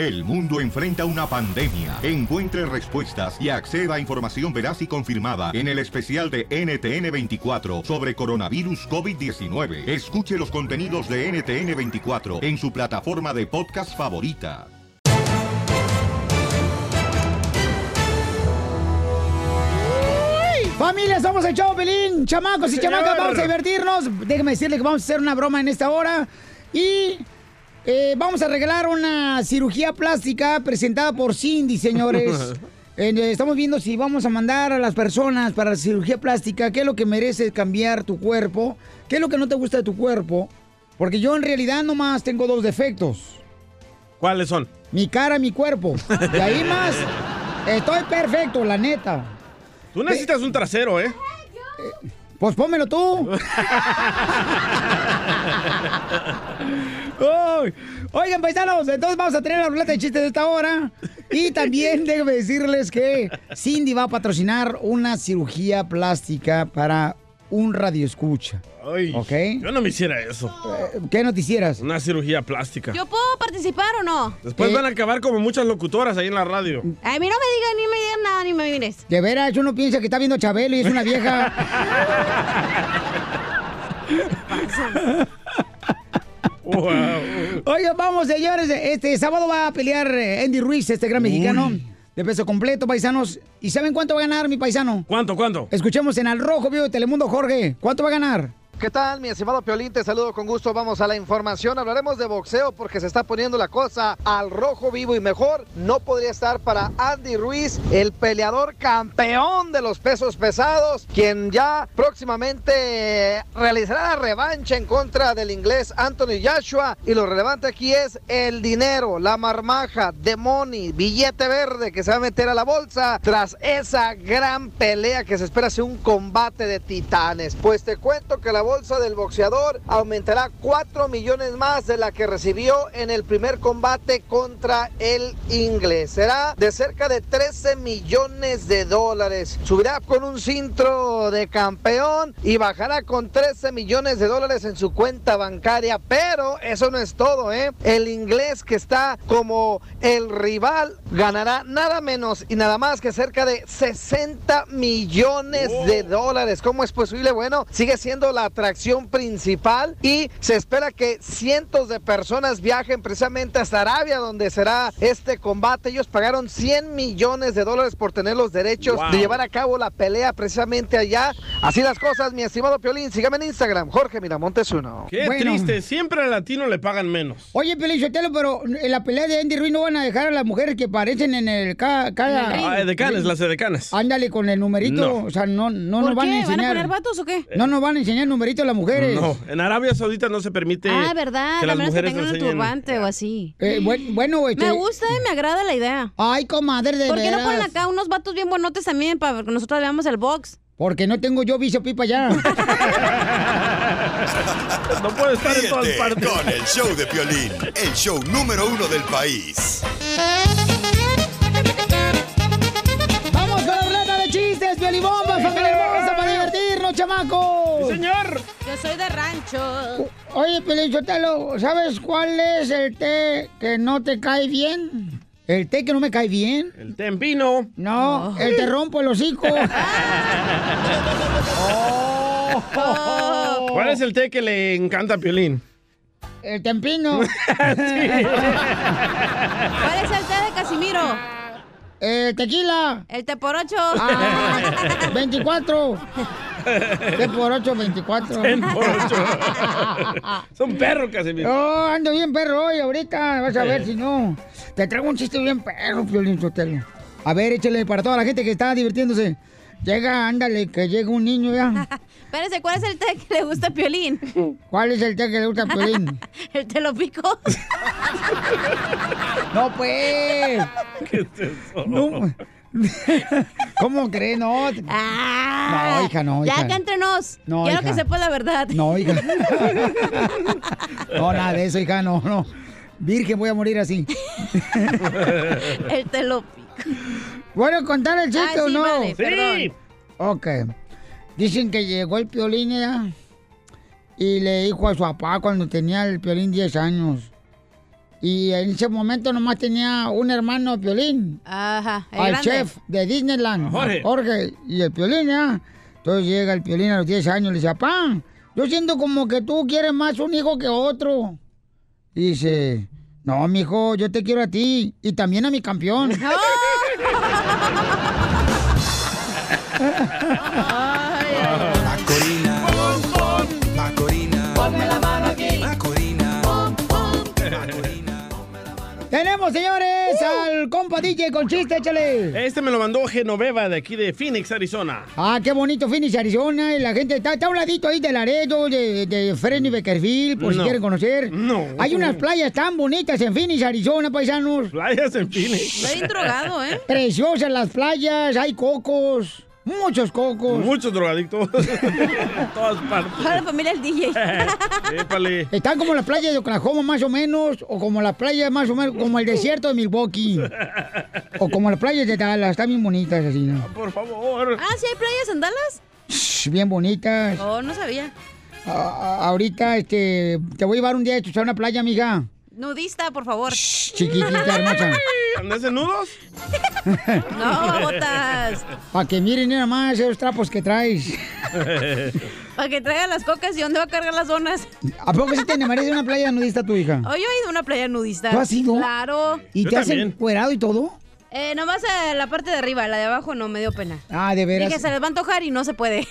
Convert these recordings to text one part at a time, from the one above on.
El mundo enfrenta una pandemia. Encuentre respuestas y acceda a información veraz y confirmada en el especial de NTN24 sobre coronavirus COVID-19. Escuche los contenidos de NTN24 en su plataforma de podcast favorita. Familia, somos el Chavo Pelín, chamacos y Señor. chamacas, vamos a divertirnos. Déjeme decirle que vamos a hacer una broma en esta hora. Y eh, vamos a regalar una cirugía plástica presentada por Cindy, señores. Eh, estamos viendo si vamos a mandar a las personas para la cirugía plástica, qué es lo que merece cambiar tu cuerpo, qué es lo que no te gusta de tu cuerpo. Porque yo en realidad nomás tengo dos defectos. ¿Cuáles son? Mi cara y mi cuerpo. De ahí más, estoy perfecto, la neta. Tú necesitas un trasero, ¿eh? Pues pónmelo tú. Oigan, paisanos, entonces vamos a tener la ruleta de chistes de esta hora. Y también déjenme decirles que Cindy va a patrocinar una cirugía plástica para un radioescucha. Ay, ¿Ok? Yo no me hiciera eso. ¿Qué no te hicieras? Una cirugía plástica. ¿Yo puedo participar o no? Después Eh. van a acabar como muchas locutoras ahí en la radio. A mí no me digan ni me digan nada ni me mires. De veras, uno piensa que está viendo Chabelo y es una vieja. Oigan, vamos, señores. Este sábado va a pelear eh, Andy Ruiz, este gran mexicano. De peso completo, paisanos. ¿Y saben cuánto va a ganar mi paisano? ¿Cuánto, cuánto? Escuchemos en Al Rojo, vivo de Telemundo, Jorge. ¿Cuánto va a ganar? ¿Qué tal, mi estimado Piolín? Te saludo con gusto. Vamos a la información. Hablaremos de boxeo porque se está poniendo la cosa al rojo vivo y mejor. No podría estar para Andy Ruiz, el peleador campeón de los pesos pesados, quien ya próximamente realizará la revancha en contra del inglés Anthony Joshua. Y lo relevante aquí es el dinero, la marmaja, de money, billete verde que se va a meter a la bolsa tras esa gran pelea que se espera sea un combate de titanes. Pues te cuento que la bolsa del boxeador aumentará 4 millones más de la que recibió en el primer combate contra el inglés. Será de cerca de 13 millones de dólares. Subirá con un cintro de campeón y bajará con 13 millones de dólares en su cuenta bancaria. Pero eso no es todo, ¿eh? El inglés que está como el rival ganará nada menos y nada más que cerca de 60 millones de dólares. ¿Cómo es posible? Bueno, sigue siendo la atracción principal y se espera que cientos de personas viajen precisamente hasta Arabia donde será este combate. Ellos pagaron 100 millones de dólares por tener los derechos Wow. de llevar a cabo la pelea precisamente allá. Así las cosas, mi estimado Piolín. Sígame en Instagram, Jorge Miramontes uno. Qué Bueno. triste. Siempre al latino le pagan menos. Oye, Pelichotelo, pero en la pelea de Andy Ruiz no van a dejar a las mujeres que aparecen en el ca- cada... Ah, decanes, las decanes. Ándale con el numerito. No. O sea, no, no ¿Por nos van qué? a ¿Van a enseñar. poner vatos o qué? No nos van a enseñar el numerito a las mujeres. No, en Arabia Saudita no se permite ah, verdad. que A las menos que mujeres tengan un turbante o así. Eh, buen- bueno, este... Me gusta y me agrada la idea. Ay, comadre, de ¿Por qué no ponen acá unos vatos bien buenotes también para que nosotros veamos el box? Porque no tengo yo vicio pipa ya. No puede estar en todas Ríete partes. con el show de Piolín, el show número uno del país. ¡Vamos con la ruleta de chistes, Piolibomba, familia divertirnos, chamacos! Señor. Yo soy de rancho. Oye, Pelichotelo, ¿sabes cuál es el té que no te cae bien? ¿El té que no me cae bien? El tempino. No, el te rompo el hocico. Oh. ¿Cuál es el té que le encanta a Piolín? El tempino. ¿Cuál es el té de Casimiro? Eh, tequila. El té por ocho. Ah, 24. Té por 8, 24. Ten por ocho. Son perros, Casimiro. Oh, ando bien perro hoy, ahorita. Vas a ver si no. Te traigo un chiste bien perro, Piolín Sotelo. A ver, échale para toda la gente que está divirtiéndose. Llega, ándale, que llega un niño ya. Espérese, ¿cuál es el té que le gusta a Piolín? ¿Cuál es el té que le gusta a Piolín? ¿El te lo pico? No, pues. ¿Qué es eso? No. ¿Cómo crees? No. Ah, No, hija, no, Ya hija. acá entre nos. No, Quiero hija. que sepa la verdad. No, hija. No, nada de eso, hija, no, no. Virgen, voy a morir así. El te lo pico. ¿Bueno contar el chiste Ah, o sí, no? vale, perdón. Ok. Dicen que llegó el piolín ¿ya? y le dijo a su papá cuando tenía el piolín 10 años. Y en ese momento nomás tenía un hermano Piolín. Ajá, el al grande. chef de Disneyland, Jorge. Jorge, y el Piolín, ¿ya? Entonces llega el Piolín a los 10 años y le dice, papá, yo siento como que tú quieres más un hijo que otro. Y dice, no, mijo, yo te quiero a ti y también a mi campeón. Macorina. Tenemos, señores, al compa DJ con chiste, échale. Este me lo mandó Genoveva de aquí de Phoenix, Arizona. Ah, qué bonito Phoenix, Arizona. Y la gente está, está a un ladito ahí de Laredo, de, de Fresno y Beckerfield, por si quieren conocer. No. Hay unas playas tan bonitas en Phoenix, Arizona, paisanos. Playas en Phoenix. Está bien drogado, ¿eh? Preciosas las playas, hay cocos, muchos cocos. Muchos drogadictos. en todas partes. Para la familia del DJ. Épale. Están como la playa de Oklahoma más o menos, o como la playa más o menos, como el desierto de Milwaukee. o como las playas de Dallas, están bien bonitas así, ¿no? Por favor. Ah, ¿sí hay playas en Dallas? Shh, Bien bonitas. Oh, no sabía. A- ahorita, este, te voy a llevar un día a una playa, amiga. Nudista, por favor. Shh, Chiquitita, hermosa. ¿Andas en nudos? No, botas. Para que miren nada más esos trapos que traes. Para que traiga las cocas y dónde va a cargar las donas. ¿A poco sí te enamoraste de una playa nudista tu hija? Oh, yo he ido a una playa nudista. ¿Tú has ido? Claro. ¿Y Yo te has también. encuerado y todo? Eh, nomás eh, la parte de arriba, la de abajo no me dio pena. Ah, de veras. Dije, se les va a antojar y no se puede.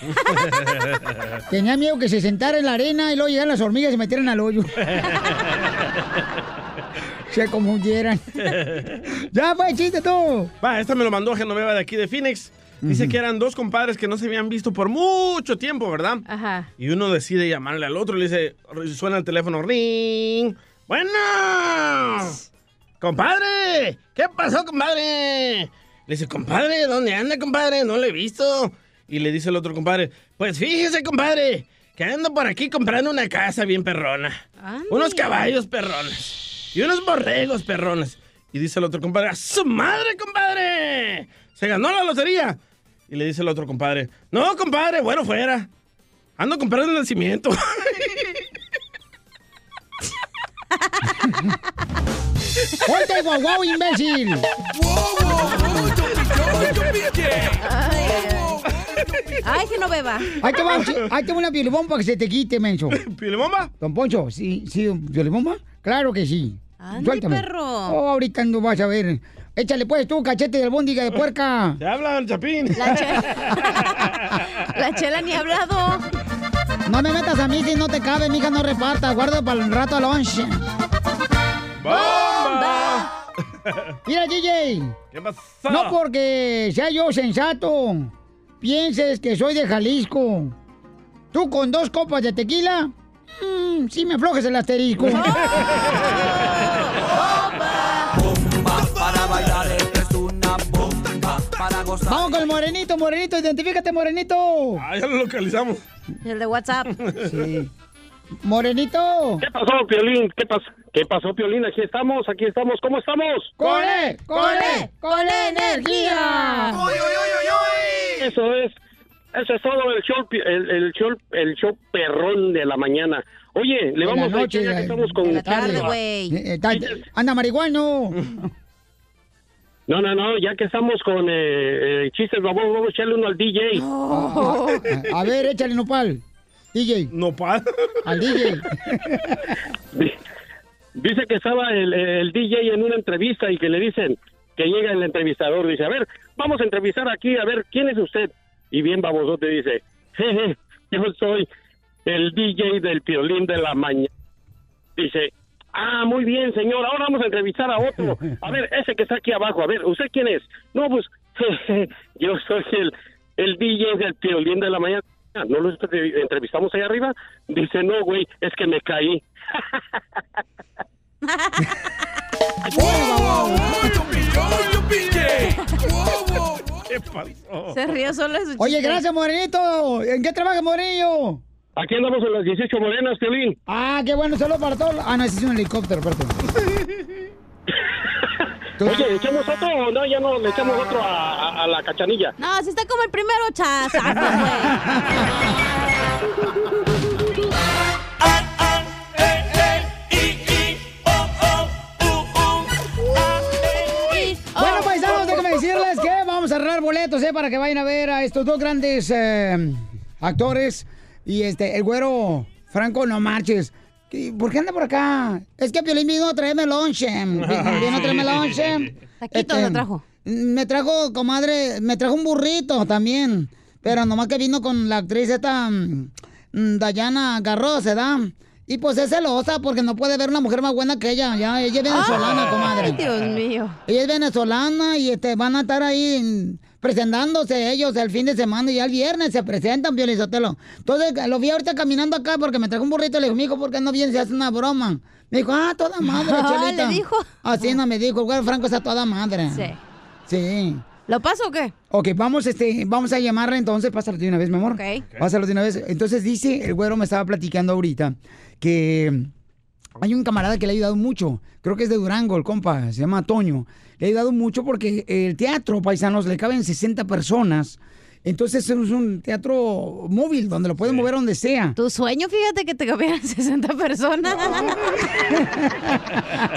Tenía miedo que se sentara en la arena y luego llegaran las hormigas y se metieran al hoyo. Se confundieran. ya, pues, chiste tú. Va, esta me lo mandó Genoveva de aquí de Phoenix. Dice que eran dos compadres que no se habían visto por mucho tiempo, ¿verdad? Ajá. Y uno decide llamarle al otro y le dice, suena el teléfono, ring. Bueno, compadre, ¿qué pasó, compadre? Le dice, compadre, ¿dónde anda, compadre? No le he visto. Y le dice el otro compadre, pues fíjese, compadre, que ando por aquí comprando una casa bien perrona. Ande. Unos caballos perrones. Y unos borregos perrones. Y dice el otro compadre, ¡a su madre, compadre! Se ganó la lotería. Y le dice el otro compadre, no, compadre, bueno, fuera. Ando comprando el nacimiento. ¡Ponte guau, guau, imbécil! Ay, que no beba. Ahí te va, ahí te va una piolibomba para que se te quite, menso. ¿Pilemomba? Don Poncho, ¿sí, sí, piolibomba? Claro que sí. Ande, perro. Oh, ahorita no vas a ver. Échale pues tú, cachete de albóndiga de puerca. Te hablan, Chapín. La chela. La chela ni ha hablado. No me metas a mí si no te cabe, mija, no repartas. Guarda para el rato al lunch. ¡Bomba! Mira, DJ. ¿Qué pasó? No porque sea yo sensato, pienses que soy de Jalisco. Tú con dos copas de tequila, mm, sí me aflojes el asterisco. Para Vamos con el morenito, morenito, identifícate, morenito. Ah, ya lo localizamos. El de WhatsApp. Sí. Morenito. ¿Qué pasó, Piolín? ¿Qué pasó? ¿Qué pasó, Piolín? Aquí estamos, aquí estamos. ¿Cómo estamos? ¡Corre, corre, con energía! Eso es. Eso es todo el show, el, el show, el show perrón de la mañana. Oye, le vamos a noche, echar ya que estamos con... la tarde, güey. Eh, eh, Anda, marihuano. No, no, no, ya que estamos con eh, eh, chistes, vamos, vamos a echarle uno al DJ. A, a ver, échale nopal. DJ, No, pa. al DJ. Di- Dice que estaba el, el DJ en una entrevista y que le dicen que llega el entrevistador. Dice, a ver, vamos a entrevistar aquí, a ver, ¿quién es usted? Y bien babosote dice, jeje, yo soy el DJ del Piolín de la mañana. Dice, ah, muy bien, señor, ahora vamos a entrevistar a otro. A ver, ese que está aquí abajo, a ver, ¿usted quién es? No, pues, yo soy el, el DJ del Piolín de la mañana. ¿No lo entre- entrevistamos ahí arriba? Dice, no, güey, es que me caí. ¿Qué pasó? Se rió solo de su Oye, gracias, morenito. ¿En qué trabaja, Morenillo? Aquí andamos en las 18 morenas, Piolín. Ah, qué bueno, solo para todos. Ah, no, es un helicóptero, perdón. Oye, ¿echamos otro o no? Ya no, le echamos otro a, la cachanilla. No, si está como el primero, chas. Bueno, pues paisanos, déjenme decirles que vamos a arreglar boletos. Eh, para que vayan a ver a estos dos grandes eh, actores y este, el güero Franco, no marches. ¿Qué- ¿Por qué anda por acá? Es que Piolín vino a traerme lonche. Vino a traerme lonche. Taquitos Este, le trajo. Me trajo, comadre, me trajo un burrito también. Pero nomás que vino con la actriz esta mm, mm, Dayana Garros, ¿verdad? Y pues es celosa porque no puede ver una mujer más buena que ella. Ya, ella es venezolana, comadre. Ay, Dios mío. Ella es venezolana y este, van a estar ahí mm, presentándose ellos el fin de semana y ya el viernes se presentan, Sotelo. Entonces lo vi ahorita caminando acá porque me trajo un burrito y le dijo, mijo, ¿por qué no vienes y haces una broma? Me dijo, ah, toda madre, Ah, Chelita. ¿le dijo? Así no me dijo, el Franco está toda madre. Sí. Sí. ¿Lo paso o qué? Ok, vamos, este, vamos a llamarla entonces, pásalo de una vez, mi amor. Ok. Pásalo de una vez. Entonces dice, el güero me estaba platicando ahorita que hay un camarada que le ha ayudado mucho. Creo que es de Durango, el compa, se llama Toño. Le ha ayudado mucho porque el teatro, paisanos, le caben 60 personas. Entonces es un teatro móvil donde lo pueden mover donde sea. Tu sueño, fíjate que te cabían 60 personas.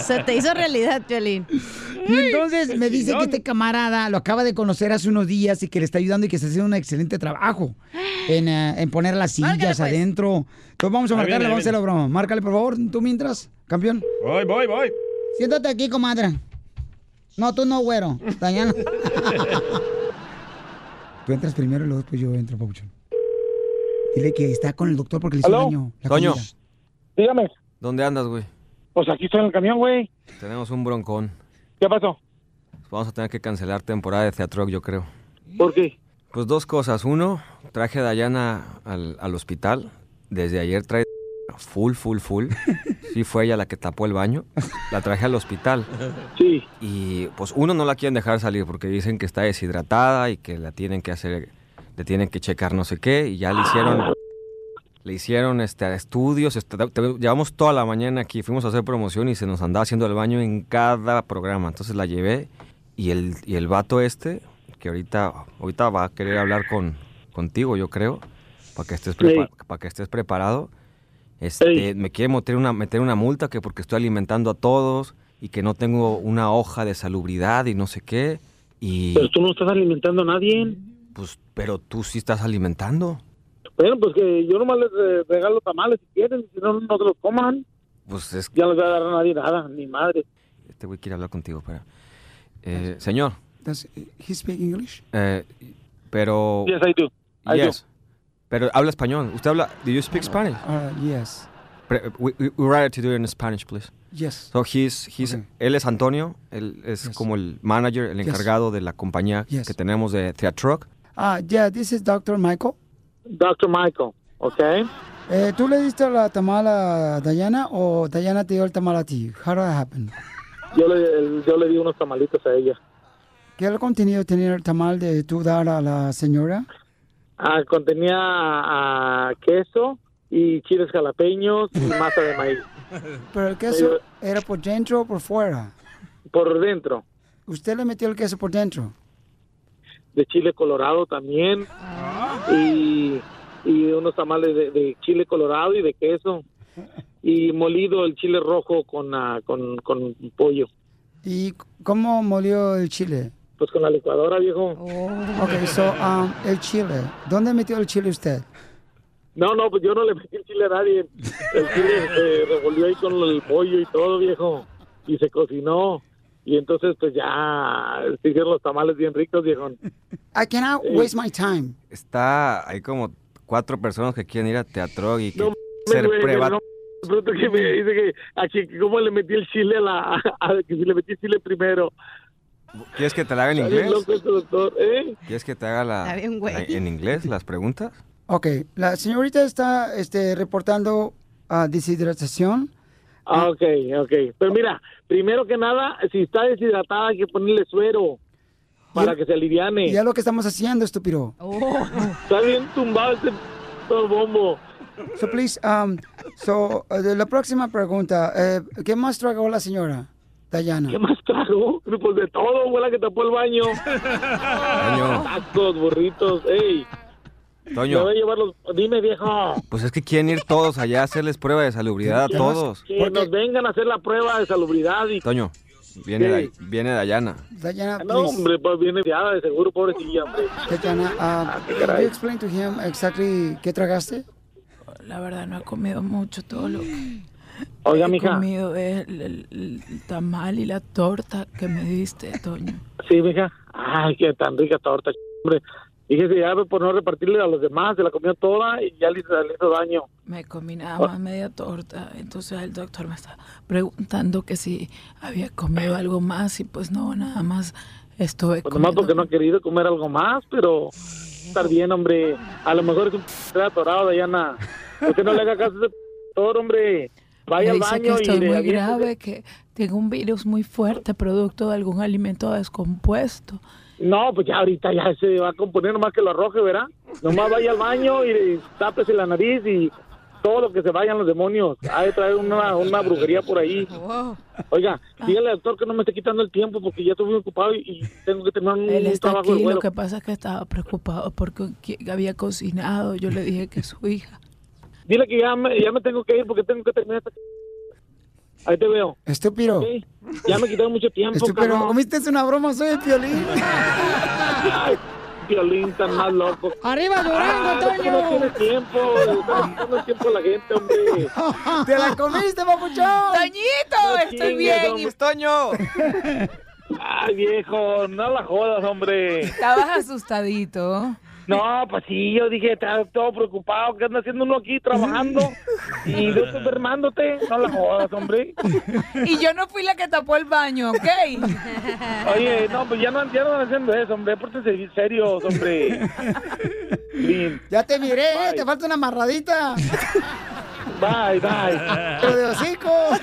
Se te hizo realidad, Piolín. Y entonces me dice que este camarada lo acaba de conocer hace unos días y que le está ayudando y que está haciendo un excelente trabajo en, eh, en poner las sillas Márcale, pues. adentro. Entonces vamos a marcarle, viene, vamos a hacer la broma. Márcale, por favor, tú mientras, campeón. Voy, voy, voy. Siéntate aquí, comadre. No, tú no, güero. Dañana. tú entras primero y luego después yo entro, Pabuchón. Dile que está con el doctor porque le hizo ¿Aló? daño. la Toño. comida. Dígame. ¿Dónde andas, güey? Pues aquí estoy en el camión, güey. Tenemos un broncón. ¿Qué pasó? Vamos a tener que cancelar temporada de Teatro, yo creo. ¿Por qué? Pues dos cosas. Uno, traje a Dayana al, al hospital. Desde ayer trae full, full, full. Sí, fue ella la que tapó el baño. La traje al hospital. Sí. Y pues uno no la quieren dejar salir porque dicen que está deshidratada y que la tienen que hacer, le tienen que checar no sé qué. Y ya le hicieron, le hicieron este, estudios. este, te- llevamos toda la mañana aquí, fuimos a hacer promoción y se nos andaba haciendo el baño en cada programa. Entonces la llevé y el, y el vato este, que ahorita, ahorita va a querer hablar con, contigo, yo creo, para que estés, para que estés preparado. Este, me quiere meter una, meter una multa que porque estoy alimentando a todos y que no tengo una hoja de salubridad y no sé qué. Y Pero tú no estás alimentando a nadie. pues, pero tú sí estás alimentando. Bueno, pues que yo nomás les eh, regalo tamales si quieren, si no, no se los coman. Pues es Ya no les voy a dar a nadie nada, ni madre. este güey quiere hablar contigo, pero eh, señor, Does he speak English? eh, pero Yes, I do. I do. Yes, pero habla español. ¿Usted habla? Do you speak Spanish? Uh, yes. Pre- we, we, we rather to do it in Spanish, please. Yes. So he's, he's, Okay. Él es Antonio, él es Yes. como el manager, el Yes. encargado de la compañía Yes. que tenemos de Theatruck. Ah, yeah, this is Dr. Michael. Dr. Michael, ¿ok? Eh, ¿Tú le diste la tamal a Dayana o Dayana te dio el tamal a ti? How did that happen? Yo le, yo le di unos tamalitos a ella. ¿Qué contenido tenía el tamal de tú dar a la señora? Ah, contenía ah, queso y chiles jalapeños y masa de maíz. Pero el queso era por dentro o por fuera. Por dentro. Usted le metió el queso por dentro. de chile colorado también y, y unos tamales de, de chile colorado y de queso y molido el chile rojo con, ah, con, con pollo. ¿Y cómo molió el chile? Pues con la licuadora, viejo. Ok, so, um, el chile. ¿Dónde metió el chile usted? No, no, pues yo no le metí el chile a nadie. El chile se revolvió ahí con el pollo y todo, viejo. Y se cocinó. Y entonces, pues ya se hicieron los tamales bien ricos, viejo. I cannot waste my time. Está, hay como cuatro personas que quieren ir a Teatro y que No, ser prueba. no, de pronto que me dice que, a cómo le metí el chile a la... a que si le metí el chile primero. ¿Quieres que te la haga en inglés? doctor, ¿eh? ¿Quieres que te haga la, bien, la- en inglés las preguntas? Ok, la señorita está este, reportando ah, deshidratación. Ah, ok, ok. Pero mira, primero que nada, si está deshidratada hay que ponerle suero para que se aliviane. Y es lo que estamos haciendo, estúpido. Está bien tumbado este todo bombo. So, please, um, so, uh, la próxima pregunta, eh, ¿qué más tragó la señora Dayana? ¿Qué más trago? Pues de todo, fue la que tapó el baño. Toño, Tacos, burritos, ey. Me Toño, voy a llevar los... Dime, viejo. pues es que quieren ir todos allá a hacerles prueba de salubridad a todos. Que nos vengan a hacer la prueba de salubridad y... Toño, Viene, Sí. de, viene de Ayana. Dayana, No, please. hombre, pues viene de seguro, pobrecilla, hombre. Dayana, uh, can you explain to him exactly qué tragaste? La verdad no he comido mucho todo lo que Oiga, he mija. comido es el, el- el tamal y la torta que me diste, Toño. Sí, mija. Ay, qué tan rica torta, hombre. Fíjese, ya por no repartirle a los demás, se la comió toda y ya le hizo, le hizo daño. Me comí nada más media torta, entonces el doctor me está preguntando que si había comido algo más y pues no, nada más estuve Pues nomás porque no ha querido comer algo más, pero estar bien, hombre. A lo mejor es un p atorado, Dayana. Usted no le haga caso a ese doctor, hombre. Vaya Me al dice baño que y estoy le muy grave, que tengo un virus muy fuerte producto de algún alimento descompuesto. No, pues ya ahorita ya se va a componer nomás que lo arroje, ¿verdad? Nomás vaya al baño y tápese la nariz y todo lo que se vayan los demonios. Hay de traer una, una brujería por ahí. Oiga, dígale al doctor que no me esté quitando el tiempo porque ya estoy muy ocupado y, y tengo que terminar un, Él un está trabajo de aquí, lo vuelo. que pasa es que estaba preocupado porque había cocinado. Yo le dije que su hija. Dile que ya me, ya me tengo que ir porque tengo que terminar esta... Ahí te veo. Estúpido. Ya me quitaron mucho tiempo, Estúpido, cabrón. ¿comiste una broma? Soy el piolín. Violín tan más loco. ¡Arriba, Durango, Ah, Toño! No tiene tiempo. El tiempo a la gente, hombre. ¡Te la comiste, papuchón! ¡Toñito! No estoy bien. Y ¡Toño! Ay, viejo, no la jodas, hombre. estabas asustadito. No, pues sí, yo dije, estaba todo preocupado, ¿qué anda haciendo uno aquí trabajando? Y yo estoy no la jodas, hombre. Y yo no fui la que tapó el baño, ¿ok? Oye, no, pues ya no, ya no haciendo eso, hombre, pórtense serios, hombre. Ya te miré. Bye. te falta una amarradita. Bye, bye. Pero de hocico.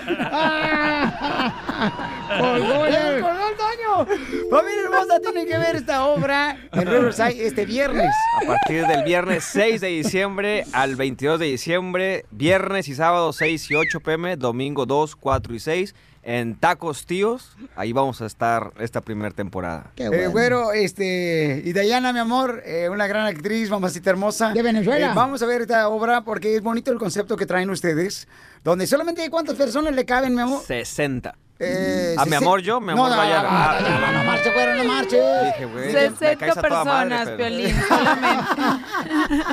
Colgó el Toño. Familia hermosa, tienen que ver esta obra en Riverside este viernes. A partir del viernes 6 de diciembre al 22 de diciembre, viernes y sábado 6 y 8 pm, domingo 2, 4 y 6, en Tacos Tíos. Ahí vamos a estar esta primera temporada. Eh, güero, este, y Dayana, mi amor, eh, una gran actriz, mamacita hermosa. De Venezuela. Eh, vamos a ver esta obra porque es bonito el concepto que traen ustedes, donde solamente cuántas personas le caben, mi amor. 60. Eh, a mi sesen- amor yo, mi No, amor no, vaya. no, no, no, no, no marche, güero, no marche. Dije, güey, me caes 60 a toda madre, personas, Piolín, solamente.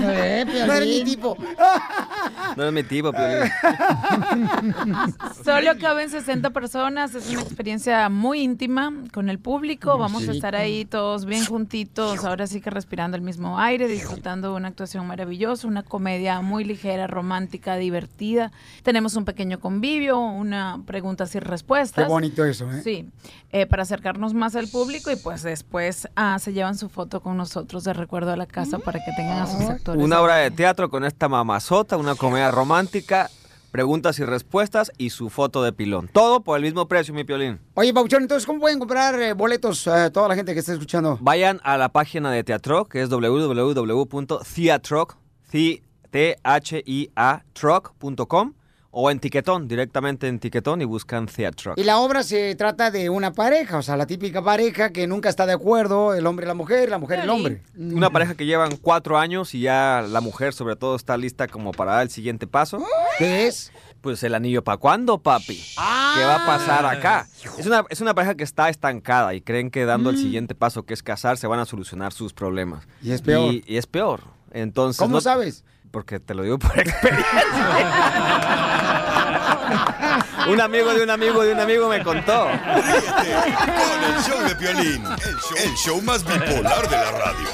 Eh, no eres mi tipo. No es mi tipo, Piolín. Solo caben 60 personas, es una experiencia muy íntima con el público, vamos a estar ahí todos bien juntitos, ahora sí que respirando el mismo aire, disfrutando de una actuación maravillosa, una comedia muy ligera, romántica, divertida. Tenemos un pequeño convivio, una preguntas y respuestas. Qué bonito eso, ¿eh? Sí, eh, para acercarnos más al público y pues después ah, se llevan su foto con nosotros de recuerdo a la casa para que tengan a sus actores. Una obra de teatro con esta mamazota, una comedia romántica, preguntas y respuestas y su foto de pilón. Todo por el mismo precio, mi Piolín. Oye, Pauchón, entonces, ¿cómo pueden comprar eh, boletos a toda la gente que está escuchando? Vayan a la página de Teatro, que es www.theatroc, T-H-I-A, truck.com, o en Tiquetón, directamente en Tiquetón y buscan Theatroc. Y la obra se trata de una pareja, o sea, la típica pareja que nunca está de acuerdo, el hombre y la mujer, la mujer y el hombre. Una pareja que llevan cuatro años y ya la mujer sobre todo está lista como para dar el siguiente paso. ¿Qué es? Pues el anillo para cuándo, papi. ¿Qué va a pasar acá? Es una, es una pareja que está estancada y creen que dando el siguiente paso, que es casarse, van a solucionar sus problemas. Y es peor. Y, y es peor. Entonces, ¿Cómo no- sabes? Porque te lo digo por experiencia. un amigo de un amigo de un amigo me contó. Con el show de Piolín, el show, el show más bipolar de la radio.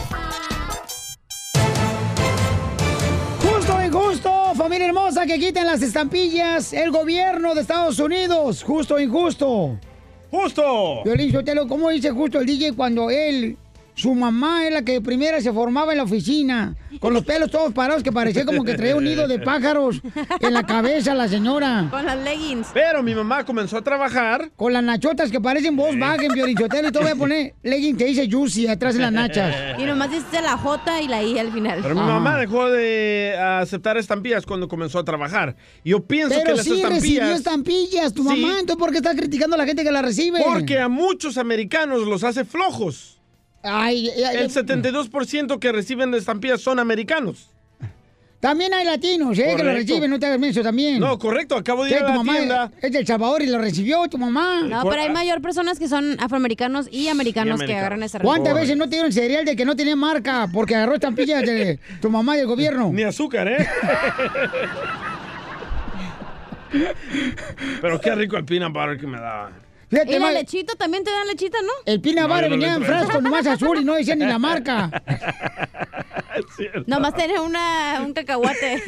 Justo y justo, familia hermosa, que quiten las estampillas el gobierno de Estados Unidos. Justo y injusto. ¡Justo! Violín Sotelo, ¿cómo dice justo el DJ cuando él, su mamá es la que primero se formaba en la oficina, con los pelos todos parados que parecía como que traía un nido de pájaros en la cabeza la señora? Con las leggings. Pero mi mamá comenzó a trabajar. Con las nachotas que parecen Volkswagen, Violín Sotelo, y te voy a poner legging que dice Juicy atrás de las nachas. Y nomás dice la J y la I al final. Pero mi mamá dejó de aceptar estampillas cuando comenzó a trabaar. Yo pienso Pero que las sí recibió estampillas... estampillas tu Sí. mamá, entonces ¿por qué estás criticando a la gente que la recibe? Porque a muchos americanos los hace flojos. Ay, ay, ay. El 72% que reciben de estampillas son americanos. También hay latinos, ¿eh? Que lo reciben, no te hagas menso también. No, correcto, acabo de ¿Qué, ir a tu la mamá tienda. es del Salvador y lo recibió tu mamá. No, pero hay mayor personas que son afroamericanos y americanos que agarran esa ¿Cuántas veces no te dieron cereal de que no tenía marca porque agarró estampillas de tu mamá y del gobierno? Ni azúcar, ¿eh? Pero qué rico el peanut butter que me daba. Fíjate, Y la lechita también te dan lechita, ¿no? El No, no le venía en frasco nomás azul y no decía ni la marca. Nomás tener una, un cacahuate.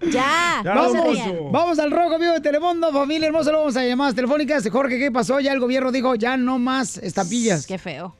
ya. Ya, Vamos, vamos al rojo vivo de Telemundo, familia hermosa, lo vamos a llamadas telefónicas. Jorge, ¿qué pasó? Ya el gobierno dijo, ya no más estampillas. Qué feo.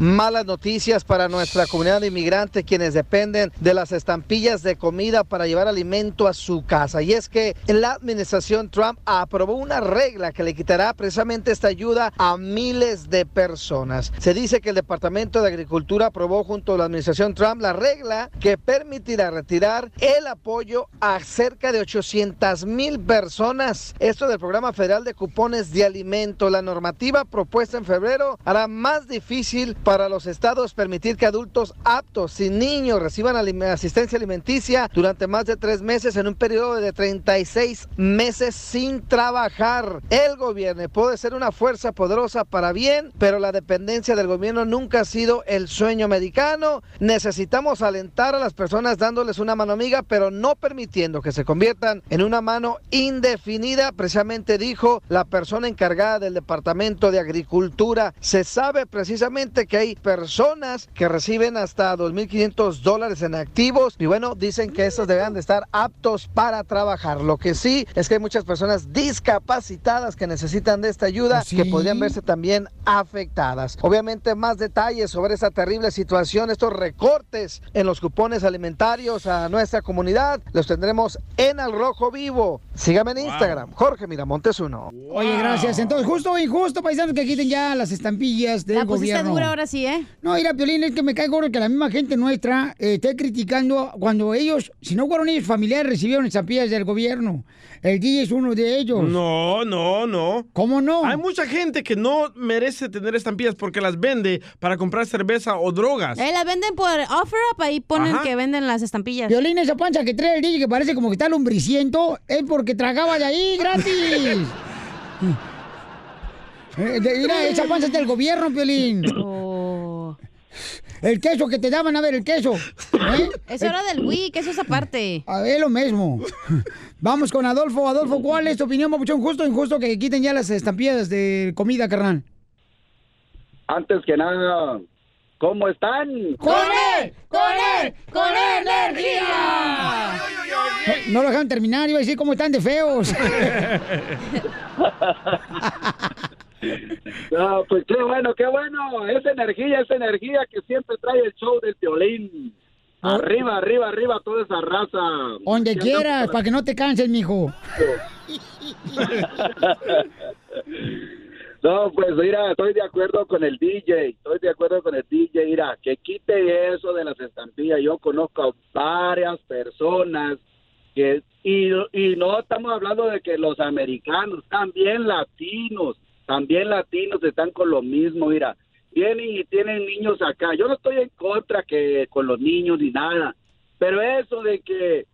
Malas noticias para nuestra comunidad de inmigrantes quienes dependen de las estampillas de comida para llevar alimento a su casa. Y es que la administración Trump aprobó una regla que le quitará precisamente esta ayuda a miles de personas. Se dice que el Departamento de Agricultura aprobó junto a la administración Trump la regla que permitirá retirar el apoyo a cerca de 800 mil personas. Esto del programa federal de cupones de alimento. La normativa propuesta en febrero hará más difícil para los estados permitir que adultos aptos y niños reciban asistencia alimenticia durante más de tres meses en un periodo de 36 meses sin trabajar. El gobierno puede ser una fuerza poderosa para bien, pero la dependencia del gobierno nunca ha sido el sueño americano. Necesitamos alentar a las personas dándoles una mano amiga, pero no permitiendo que se conviertan en una mano indefinida, precisamente dijo la persona encargada del Departamento de Agricultura. Se sabe precisamente que hay personas que reciben hasta 2.500 dólares en activos y bueno, dicen que estos deben de estar aptos para trabajar. Lo que sí es que hay muchas personas discapacitadas que necesitan de esta ayuda que podrían verse también afectadas. Obviamente más detalles sobre esta terrible situación, estos recortes en los cupones alimentarios a nuestra comunidad, los tendremos en Al Rojo Vivo. Sígame en Instagram, Jorge Miramontes uno. Oye, gracias. Entonces, justo o injusto, paisanos, que quiten ya las estampillas del La gobierno. dura ahora sí, ¿eh? No, mira, Piolín, es que me cae gordo que la misma gente nuestra eh, esté criticando cuando ellos, si no fueron ellos familiares, recibieron estampillas del gobierno. El DJ es uno de ellos. No, no, no. ¿Cómo no? Hay mucha gente que no merece tener estampillas porque las vende para comprar cerveza o drogas. Eh, la venden por offer up, ahí ponen Ajá. que venden las estampillas. Violín, esa pancha que trae el DJ que parece como que está lumbriciento, es porque tragaba de ahí gratis. Eh, Mira, esa pancha es del gobierno, Piolín. Oh. El queso que te daban, a ver, el queso. ¿eh? Eso era del Wii, que eso es aparte. A ver, lo mismo. Vamos con Adolfo. Adolfo, ¿cuál es tu opinión, Papuchón? ¿Justo o injusto que quiten ya las estampillas de comida, carnal? Antes que nada, ¿cómo están? ¡Con él! ¡Con él! ¡Con energía! No, no lo dejaron terminar, iba a decir cómo están de feos. No, pues qué bueno, qué bueno. Esa energía, esa energía que siempre trae el show del violín. Arriba, arriba, arriba, toda esa raza. Donde quieras, para que no te canses, mijo. No, pues mira, estoy de acuerdo con el DJ, estoy de acuerdo con el DJ, mira, que quite eso de las estampillas. Yo conozco a varias personas que, y, y no estamos hablando de que los americanos, también latinos, también latinos están con lo mismo, mira, vienen y tienen niños acá. Yo no estoy en contra que con los niños ni nada, pero eso de que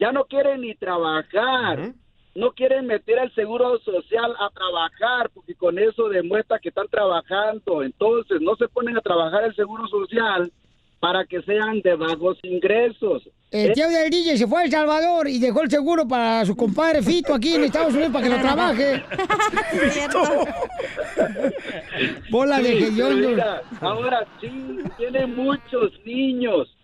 ya no quieren ni trabajar no quieren meter al seguro social a trabajar porque con eso demuestra que están trabajando. Entonces no se ponen a trabajar el seguro social para que sean de bajos ingresos. El tío del DJ se fue a El Salvador y dejó el seguro para su compadre Fito aquí en Estados Unidos para que lo trabaje. Bola de Sí, hediondos. mira, ahora sí, tienen muchos niños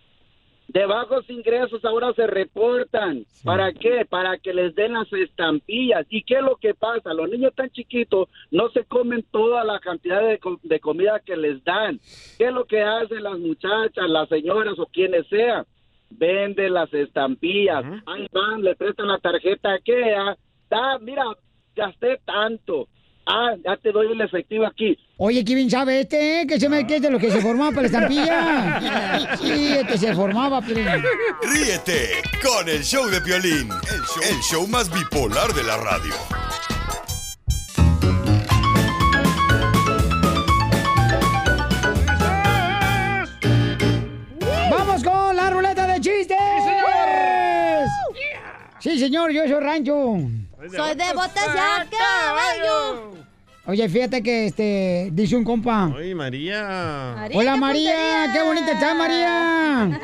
de bajos ingresos, ahora se reportan. ¿Para qué? Para que les den las estampillas. ¿Y qué es lo que pasa? Los niños tan chiquitos no se comen toda la cantidad de, co- de comida que les dan. ¿Qué es lo que hacen las muchachas, las señoras o quienes sean? Venden las estampillas. Ahí van, le prestan la tarjeta que ah, da, mira, gasté tanto. Ah, ya te doy el efectivo aquí. Oye, ¿qué bien sabe este, eh? Que se me que es de lo que se formaba para la estampilla. Sí, este se formaba, pero... Ríete con el show de Piolín, el show, el show más bipolar de la radio. ¡Vamos con la ruleta de chistes! Sí, señor, yo soy rancho. Soy de botas a caballo. Oye, fíjate que este dice un compa. Oye, María. Hola María, qué bonita estás María.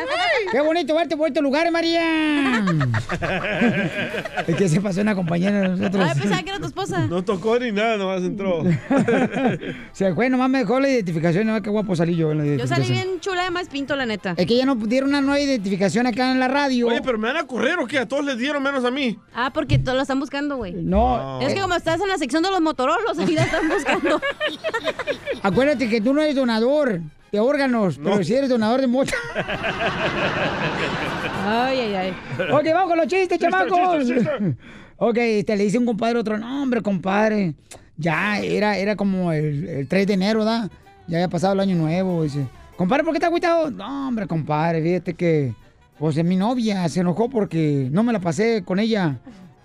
Qué bonito verte por estos lugares, María. es que se pasó una compañera de nosotros. Ay, pensaba que era tu esposa. No tocó ni nada, nomás entró. Se fue, nomás me dejó la identificación, no qué guapo salí yo en la Yo salí bien chula de más pinto, la neta. Es que ya no dieron una nueva identificación acá en la radio. Oye, pero me van a correr o qué? A todos les dieron menos a mí. Ah, porque todos lo están buscando, güey. No. Es que como estás en la sección de los motorolos, ahí están buscando. Acuérdate que tú no eres donador de órganos, pero sí eres donador de mota. Ay, ay, ay. ok, vamos con los chistes, Chiste, chamacos. chiste, chiste. ok, te le dice un compadre a otro, no, hombre, compadre. Ya, era, era como el, el 3 de enero, ¿da? Ya había pasado el año nuevo. Dice, compadre, ¿por qué te agüitado? No, hombre, compadre, fíjate que, pues, mi novia se enojó porque no me la pasé con ella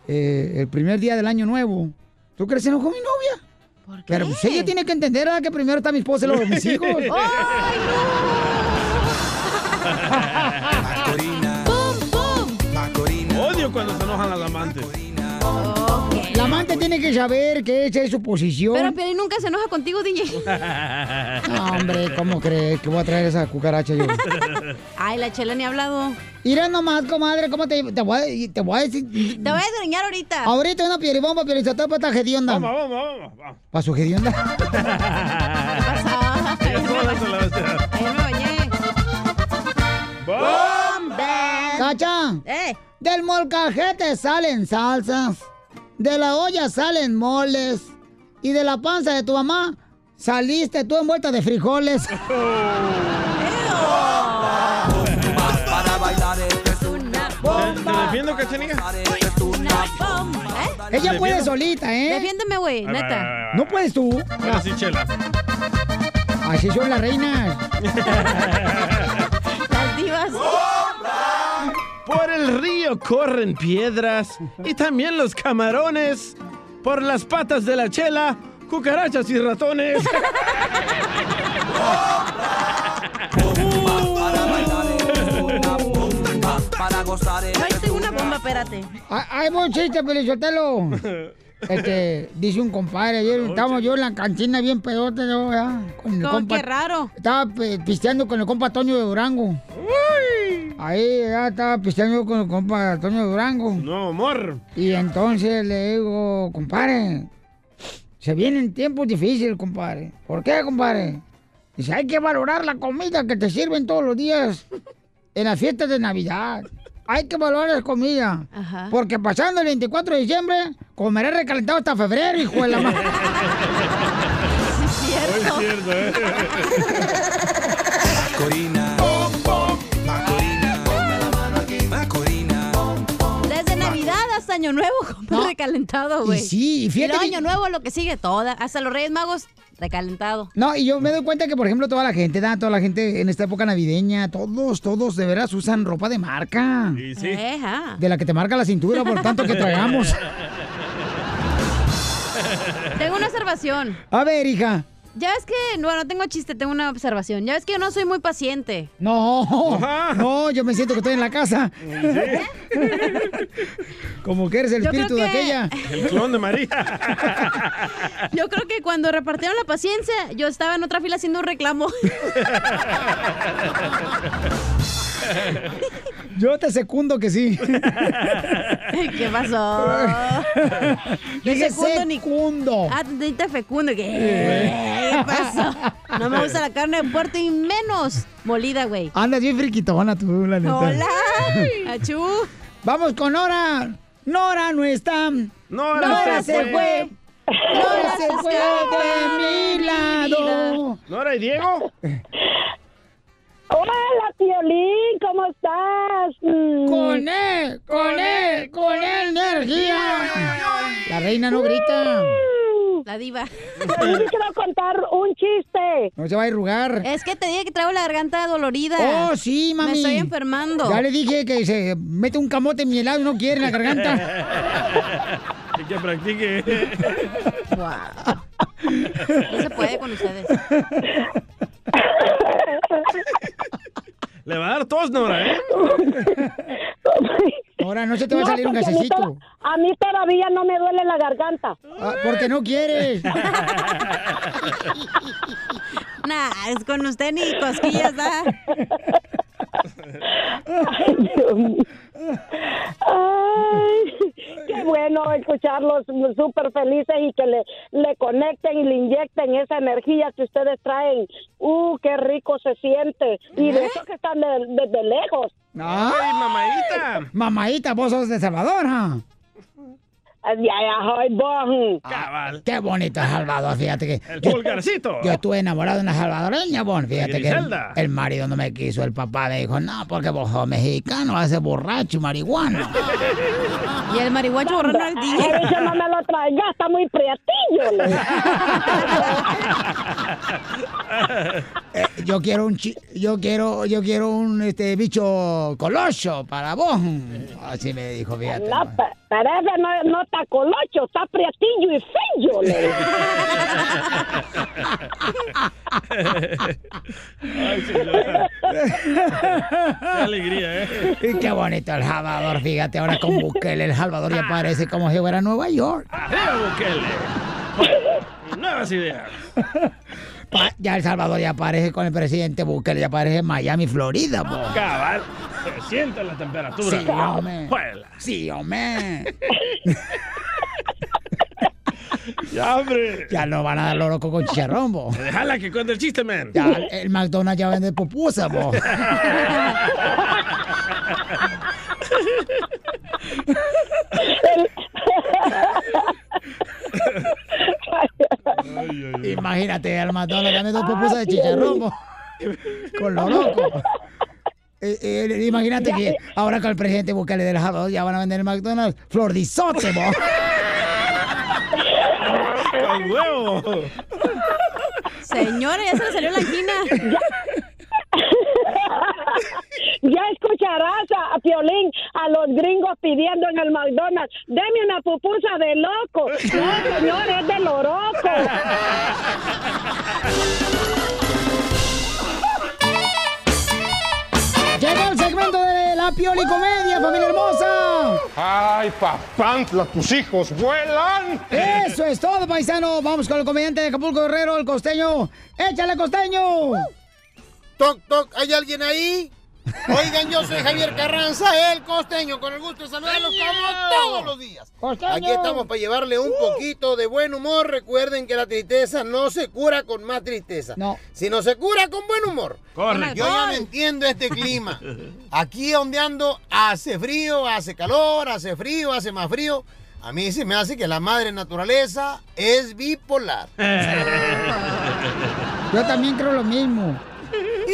eh, el primer día del año nuevo. ¿Tú crees que se enojó mi novia? ¿Por Pero pues ella tiene que entender ¿verdad? que primero está mi esposa y luego mis hijos. ¡Ay, Odio cuando se enojan las amantes. La amante tiene que saber que esa es su posición. Pero Piolín nunca se enoja contigo, DJ. No, hombre, ¿cómo crees que voy a traer esa cucaracha yo? Ay, la chela ni ha hablado. Mira nomás, comadre, ¿cómo te, te, voy, a, te voy a decir? Te voy a desgreñar ahorita. Ahorita una pielibomba, pielizotapa para esta hedionda. Vamos, vamos, vamos. vamos. ¿Para su hedionda? Ella sola se la va a hacer. Ayer me bañé. ¡Cacha! ¡Eh! Del molcajete salen salsas, de la olla salen moles, y de la panza de tu mamá saliste tú envuelta de frijoles. Para bailar esto es una ¿Te, te defiendo, cachanilla? Ella ¿Te puede solita, ¿eh? Defiéndeme, güey, neta. No puedes tú. Ahora sí, chela. Así son las reinas. Las divas. Por el río corren piedras y también los camarones. Por las patas de la chela, cucarachas y ratones. Ay, tengo una bomba, espérate. Hay buen chiste, Pelizotelo. Este, dice un compadre, ayer estábamos yo en la cantina bien pedote, yo, con el compa. raro. Estaba pisteando con el compa Toño de Durango. Ahí ya estaba pisteando con el compa Toño de Durango. No, amor. Y entonces le digo, compadre, se vienen tiempos difíciles, compadre. ¿Por qué, compadre? Dice, hay que valorar la comida que te sirven todos los días en las fiestas de Navidad. Hay que valorar la comida. Ajá. Porque pasando el 24 de diciembre, comeré recalentado hasta febrero, hijo de la madre. Es cierto, ¿eh? Macorina. Macorina. Año Nuevo, como recalentado, güey. Sí, fíjate que- Año Nuevo, lo que sigue, toda. Hasta los Reyes Magos, recalentado. No, y yo me doy cuenta que, por ejemplo, toda la gente, da, toda la gente en esta época navideña, todos, todos de veras usan ropa de marca. Sí, sí. Eja. De la que te marca la cintura por tanto que tragamos. Tengo una observación. A ver, hija. Ya ves que, bueno, no tengo chiste, tengo una observación. Ya ves que yo no soy muy paciente. No, no, yo me siento que estoy en la casa. Como que eres el Yo espíritu de que- aquella. El clon de María. Yo creo que cuando repartieron la paciencia, yo estaba en otra fila haciendo un reclamo. Yo te secundo que sí. ¿Qué pasó? Dije secundo. Ah, te fecundo. ¿Qué? ¿Qué pasó? No me gusta la carne de puerto y menos molida, güey. Andas bien friquitona tú, la neta. Hola. Achú. Vamos con Nora. Nora no está. Nora, Nora se se fue. fue. Nora se fue de mi lado. ¿Nora y Diego? Hola, Piolín, ¿cómo estás? Mm. Con él, con él, con él, energía. La reina no grita. La diva. Te quiero contar un chiste. No se va a arrugar. Es que te dije que traigo la garganta dolorida. Oh, sí, mami. Me estoy enfermando. Ya le dije que se mete un camote en mi helado y no quiere en la garganta. Y que practique. No se puede con ustedes. Le va a dar tos, Nora, ¿eh? Ahora no se te va a salir un un Porque a mí gasecito. to- A mí todavía no me duele la garganta. Ah, porque no quieres. Nah, es con usted ni cosquillas, ¿da? Ay, Dios mío. Ay, qué bueno escucharlos súper felices y que le, le conecten y le inyecten esa energía que ustedes traen. Uh, qué rico se siente. Y de eso que están de- desde lejos. ¡Ay, mamadita! Mamadita, vos sos de Salvador, ¿ah? Ay, ay, vos. Cabal. Qué bonito es Salvador, fíjate que. El yo- pulgarcito. Yo estuve enamorado de una salvadoreña, bon. Fíjate que el, marido no me quiso. El papá me dijo, no, porque vos sos mexicano, ser borracho y marihuano. Y el marihuacho DJ. Ay, ese no me lo traiga, está muy prietillo. Eh, yo quiero un chi- yo quiero, yo quiero un este bicho colocho para vos. Así me dijo, fíjate. No, ese no, no está colocho, está prietillo y feo. Ay, señora. Qué alegría, ¿eh? Y qué bonito El Salvador, fíjate, ahora con Bukele, El Salvador ya parece como si fuera Nueva York. Arriba, Bukele. Nuevas ideas. Pa- ya El Salvador ya parece con el presidente Bukele, ya parece Miami, Florida, po. Cabal. Se siente la temperatura. Sí, hombre. Sí, hombre. Ya, hombre. Ya no van a dar loco con chicharrón, po. Déjala que cuente el chiste, man. Ya el McDonald's ya vende pupusa, po. Imagínate, el McDonald's dame dos pupusas de chicharrón, po. Con lo loco. Eh, eh, imagínate que ahora con el presidente Bukele del Salvador ya van a vender el McDonald's flor de huevo. Señora, ya se le salió la angina. Ya escucharás a, a Piolín a los gringos pidiendo en el McDonald's, deme una pupusa de loco. No, señor, es de loroco. Llegó el segmento de la Pioli Comedia, familia hermosa. ¡Ay, papantla, tus hijos vuelan! Eso es todo, paisano. Vamos con el comediante de Acapulco Guerrero, el costeño. ¡Échale, costeño! Toc, toc, ¿hay alguien ahí? Oigan, yo soy Javier Carranza, el costeño, con el gusto de saludarlos como todos los días. Aquí estamos para llevarle un poquito de buen humor. Recuerden que la tristeza no se cura con más tristeza, no. sino se cura con buen humor. Correcto. Yo ya no entiendo este clima. Aquí donde ando hace frío, hace calor, hace frío, hace más frío. A mí se me hace que la madre naturaleza es bipolar. Yo también creo lo mismo.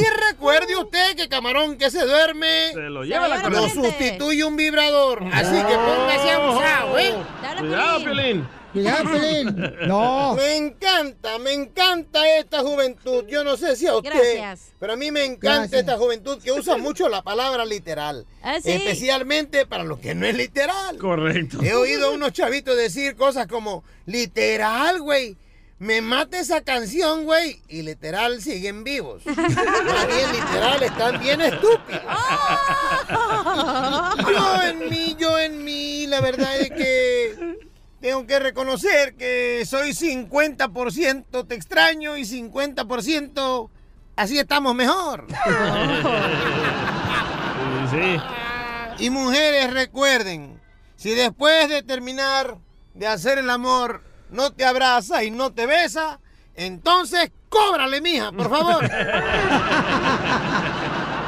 Y recuerde usted que camarón que se duerme Se lo lleva la lo corriente. sustituye un vibrador. Así que póngase abusado, ¿eh? Cuidado, Piolín. Cuidado, Pelín. No. Me encanta, me encanta esta juventud. Yo no sé si a usted, Gracias. pero a mí me encanta Gracias. esta juventud que usa mucho la palabra literal. Ah, sí. Especialmente para lo que no es literal. Correcto. He oído a unos chavitos decir cosas como, literal, güey. Me mata esa canción, güey. Y literal siguen vivos. Más bien literal están bien estúpidos. Yo en mí, yo en mí, la verdad es que tengo que reconocer que soy 50% te extraño y 50% así estamos mejor. Sí. Y mujeres, recuerden, si después de terminar de hacer el amor no te abraza y no te besa, entonces cóbrale, mija, por favor.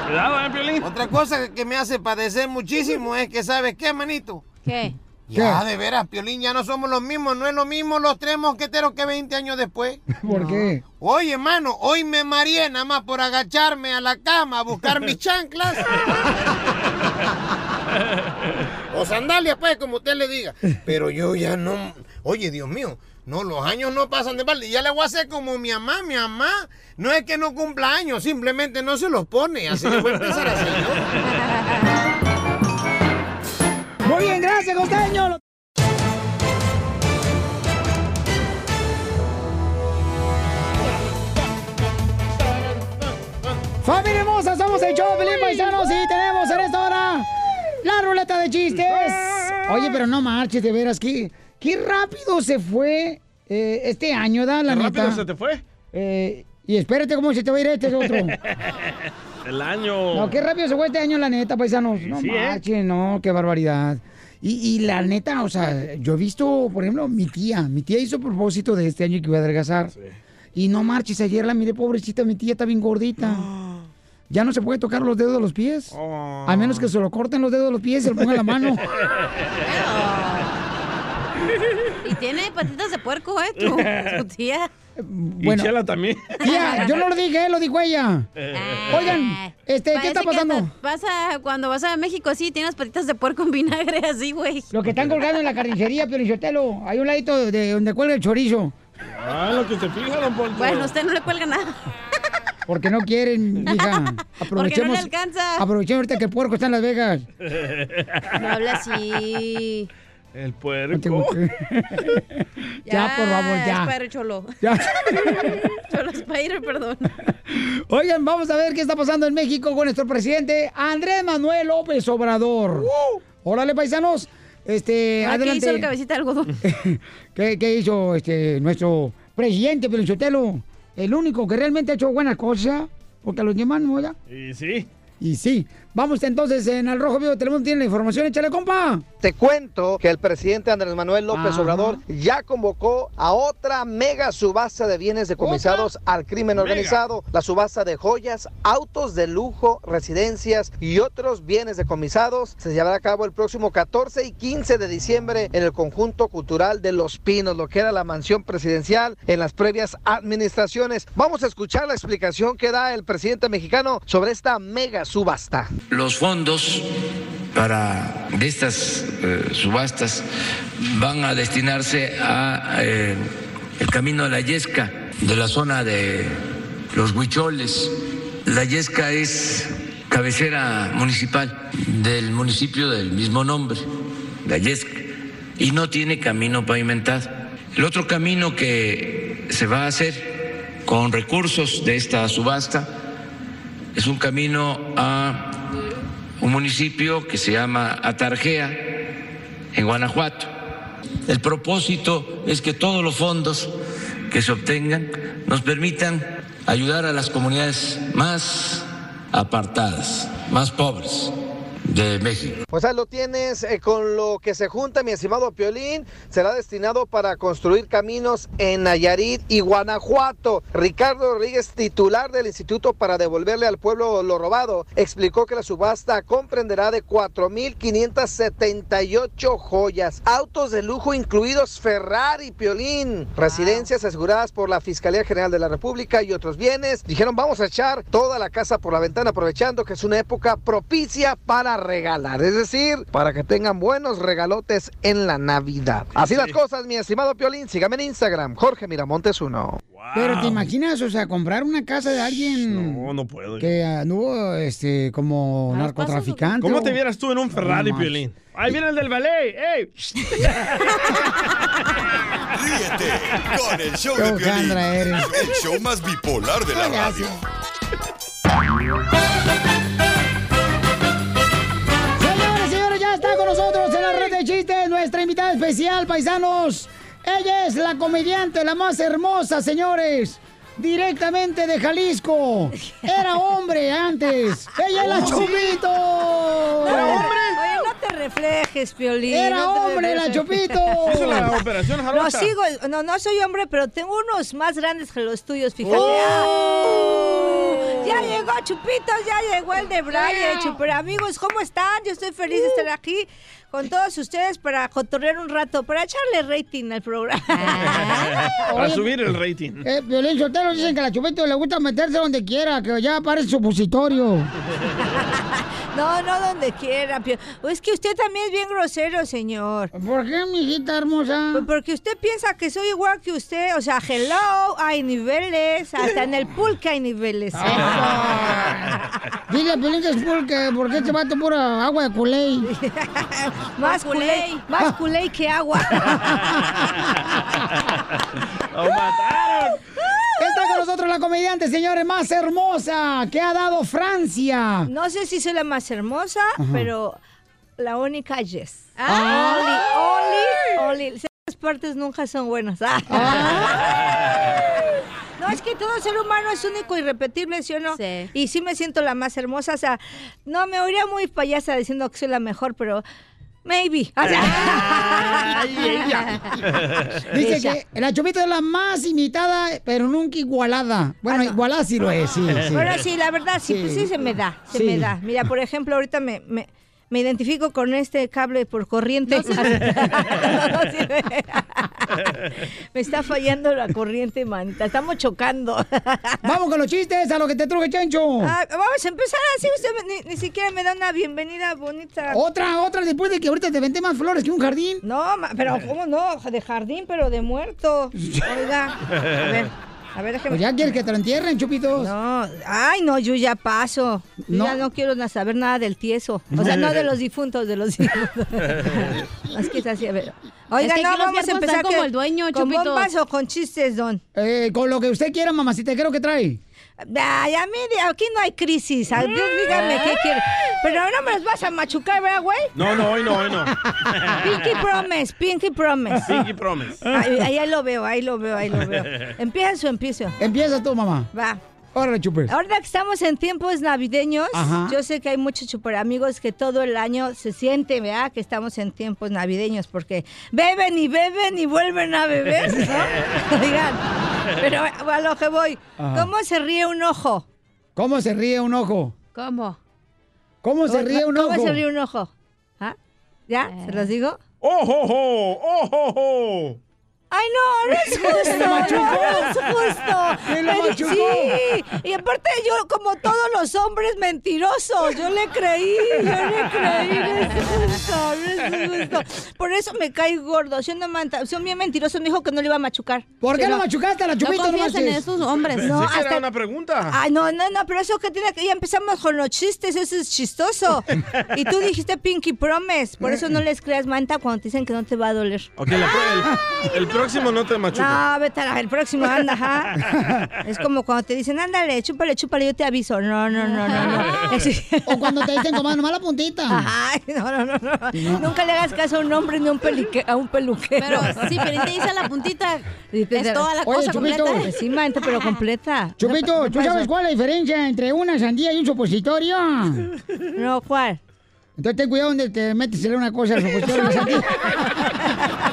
Cuidado, eh, Piolín. Otra cosa que me hace padecer muchísimo es que, ¿sabes qué, manito? ¿Qué? Ya, de veras, Piolín, ya no somos los mismos. No es lo mismo los tres mosqueteros que 20 años después. ¿Por qué? Oye, mano, hoy me mareé nada más por agacharme a la cama a buscar mis chanclas. o sandalias, pues, como usted le diga. Pero yo ya no... Oye, Dios mío, no, los años no pasan de balde. Ya le voy a hacer como mi mamá. Mi mamá no es que no cumpla años, simplemente no se los pone. Así que voy empezar a hacer yo. Muy bien, gracias, costeño. Familia hermosa, somos el show Pelín Paisanos y tenemos en esta hora la ruleta de chistes. Oye, pero no marches, de veras, qué, qué rápido se fue eh, este año, ¿da? La ¿Qué neta. rápido se te fue? Eh, y espérate cómo se te va a ir este otro. El año. No, qué rápido se fue este año, la neta, paisanos. No sí, ¿eh? marchen, no, qué barbaridad. Y, y la neta, o sea, yo he visto, por ejemplo, mi tía. Mi tía hizo propósito de este año que iba a adelgazar. Y no marches, ayer la miré, pobrecita, mi tía está bien gordita. Ya no se puede tocar los dedos de los pies. A menos que se lo corten los dedos de los pies y se lo pongan la mano. Tiene patitas de puerco, ¿eh? Tu, tu tía. Bueno. Y Chela también. Tía, yo no lo dije, lo dijo ella. Oigan, este, ¿qué está pasando? te- Vas a, cuando vas a México así, tienes patitas de puerco en vinagre así, güey. Lo que están colgando en la carnicería, Piolichotelo. Hay un ladito de donde cuelga el chorizo. Ah, lo que se fija, don Poncho. Bueno, usted no le cuelga nada. Porque no quieren, hija. Aprovechemos. alcanza. Aprovechemos ahorita que el puerco está en Las Vegas. No habla así. El puerco. Ya, por favor, ya. Spider Cholo. Ya. Cholo Spider, perdón. Oigan, vamos a ver qué está pasando en México con nuestro presidente Andrés Manuel López Obrador. Órale, paisanos. Este, Ah, ¿qué adelante. hizo el cabecita de algodón? ¿Qué, qué hizo este, nuestro presidente Pelichotelo? El único que realmente ha hecho buenas cosas, porque a los demás no, ¿ya? Y sí. Y sí. Vamos entonces en el Rojo Vivo de Telemundo, tiene la información, échale, compa. Te cuento que el presidente Andrés Manuel López Ajá. Obrador ya convocó a otra mega subasta de bienes decomisados al crimen Mega. organizado. La subasta de joyas, autos de lujo, residencias y otros bienes decomisados se llevará a cabo el próximo 14 y 15 de diciembre en el conjunto cultural de Los Pinos, lo que era la mansión presidencial en las previas administraciones. Vamos a escuchar la explicación que da el presidente mexicano sobre esta mega subasta. Los fondos para estas eh, subastas van a destinarse a eh, el camino de la Yesca, de la zona de los Huicholes. La Yesca es cabecera municipal del municipio del mismo nombre, la Yesca, y no tiene camino pavimentado. El otro camino que se va a hacer con recursos de esta subasta es un camino a un municipio que se llama Atarjea, en Guanajuato. El propósito es que todos los fondos que se obtengan nos permitan ayudar a las comunidades más apartadas, más pobres de México. Pues ahí lo tienes, eh, con lo que se junta, mi estimado Piolín, será destinado para construir caminos en Nayarit y Guanajuato. Ricardo Rodríguez, titular del Instituto para devolverle al pueblo lo robado, explicó que la subasta comprenderá de 4.578 joyas, autos de lujo incluidos Ferrari, Piolín, residencias aseguradas por la Fiscalía General de la República y otros bienes. Dijeron, vamos a echar toda la casa por la ventana aprovechando que es una época propicia para regalar, es decir, para que tengan buenos regalotes en la Navidad. Así las cosas, mi estimado Piolín, sígame en Instagram, Jorge Miramontes 1. Pero te imaginas, o sea, comprar una casa de alguien No, no puedo. que anduvo este, como narcotraficante. ¿Cómo o- te vieras tú en un Ferrari, No, Piolín? Ahí viene el del ballet, ¡ey! Ríete con el show Qué de Piolín, el show más bipolar de la radio. de chistes nuestra invitada especial, paisanos. Ella es la comediante, la más hermosa, señores. Directamente de Jalisco. Era hombre antes. Ella es la Chupito. Oye, no te reflejes, Piolín. Era no hombre, la. Chupito. Hizo la operación No, sigo, no, no soy hombre, pero tengo unos más grandes que los tuyos, fíjate. Oh. Ah, Ya llegó Chupitos, ya llegó el de Brian, Super amigos, ¿cómo están? Yo estoy feliz de estar aquí con todos ustedes para cotorrear un rato, para echarle rating al programa. Para subir el rating. Eh, Violín Sotelo dicen que a la Chupito le gusta meterse donde quiera, que ya parece supositorio. No, no donde quiera. Pio- Es que usted también es bien grosero, señor. ¿Por qué, mijita hermosa? Pues porque usted piensa que soy igual que usted. O sea, hello, hay niveles. Hasta en el pulque hay niveles. Dile a Piolín que es porque, porque este vato pura agua de culé. más culé. Más culé que agua. ¡Lo mataron! Nosotros la comediante, señores, más hermosa que ha dado Francia. No sé si soy la más hermosa, Ajá. pero la única Yes. Ah. Oli, Oli, Oli. Esas partes nunca son buenas. No, es que todo ser humano es único y repetible, ¿sí o no? Sí. Y sí me siento la más hermosa. O sea, no, me oiría muy payasa diciendo que soy la mejor, pero maybe. Dice Ella. que la chupita es la más imitada, pero nunca igualada. Bueno, igualada sí lo es, sí, sí. Bueno, sí, la verdad, sí, Sí. pues sí se me da, se me da. Mira, por ejemplo, ahorita me, me, me identifico con este cable por corriente. No, sirve. me está fallando la corriente, manita. Estamos chocando. Vamos con los chistes, a lo que te truje, Chencho. Ah, vamos a empezar así. Usted ni, ni siquiera me da una bienvenida bonita. Otra, otra, después de que ahorita te venté más flores que un jardín. No, pero ¿cómo no? De jardín, pero de muerto. Oiga, a ver, a ver, déjeme. Pues ya quieres que te lo entierren, chupitos. No, ay, no, yo ya paso. Yo No. ya no quiero saber nada del tieso. O sea, no de los difuntos, de los difuntos. Es que es así, a ver. Oiga, Es que no, vamos a empezar como que- el dueño, ¿Con Chupitos. bombas o con chistes, don? Eh, con lo que usted quiera, mamacita, ¿qué es lo que trae? Ay, a mí, aquí no hay crisis. Dios, dígame qué quiere. Pero no me los vas a machucar, ¿verdad, güey? No, no, hoy no, hoy no. Pinky Promise, Pinky Promise. Pinky Promise. Ahí, ahí, ahí lo veo, ahí lo veo, ahí lo veo. ¿Empiezo o empiezo? Empieza tú, mamá. Va. Órale, chupes. Ahora que estamos en tiempos navideños, Ajá. yo sé que hay muchos super amigos que todo el año se sienten, ¿verdad? Que estamos en tiempos navideños porque beben y beben y vuelven a beber, ¿no? Oigan, pero a lo que voy, Ajá. ¿cómo se ríe un ojo? ¿Cómo se ríe un ojo? ¿Cómo? ¿Cómo se ríe un ojo? ¿Cómo se ríe un ojo? ¿Ah? ¿Ya? ¿Se los digo? ¡Ojo, ojo! ¡Ojo, ojo! Ay, no, no es justo, no, no es justo. Sí, y aparte yo, como todos los hombres mentirosos, yo le creí, yo le creí, no es justo, no es justo. Por eso me cae gordo, siendo manta, son bien mentirosos, me dijo que no le iba a machucar. ¿Por qué lo machucaste a la chupita? No confías en esos hombres. Pensé No, que era hasta... una pregunta. Ay, no, no, no, pero eso que tiene que... Ya empezamos con los chistes, eso es chistoso. Y tú dijiste Pinky Promise, por eso no les creas manta cuando te dicen que no te va a doler. Ok, la pro- el, el próximo no te machuco. No, vete a la- el próximo, anda, ajá. Es como cuando te dicen, ándale, chúpale, chúpale, yo te aviso. No, no, no, no, no. Es- O cuando te dicen, comadre, nomás la puntita. Ay, no, no, no, no. Nunca le hagas caso a un hombre ni a un, pelique- a un peluquero. Pero sí, pero te dice la puntita, es toda la Oye, cosa Chupito. completa. Sí, manta, pero completa. Chupito, ¿tú ¿Qué sabes cuál es la diferencia entre una sandía y un supositorio? No, ¿cuál? Entonces ten cuidado donde te metes una cosa al supositorio.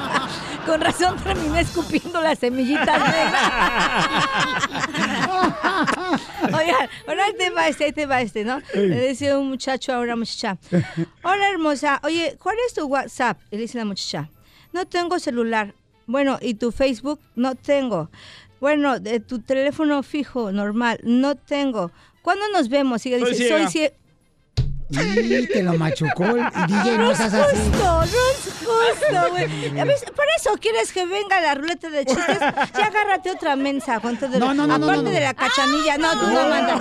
Con razón terminé escupiendo las semillitas negras. Oigan, ahora te va este, ahí te va este, ¿no? Le dice un muchacho a una muchacha. Hola, hermosa. Oye, ¿cuál es tu WhatsApp? Le dice la muchacha. No tengo celular. Bueno, ¿y tu Facebook? No tengo. Bueno, de tu teléfono fijo, normal. No tengo. ¿Cuándo nos vemos? Y ella Soy dice, ciega. soy ciega. Y te lo machucó el DJ, no No es seas así. justo, no es justo, güey. Por eso quieres que venga la ruleta de chistes. Ya agárrate otra mensa con todo. No, no, no, no, Aparte no, no. de la cachanilla. No, tú no, No, mandas.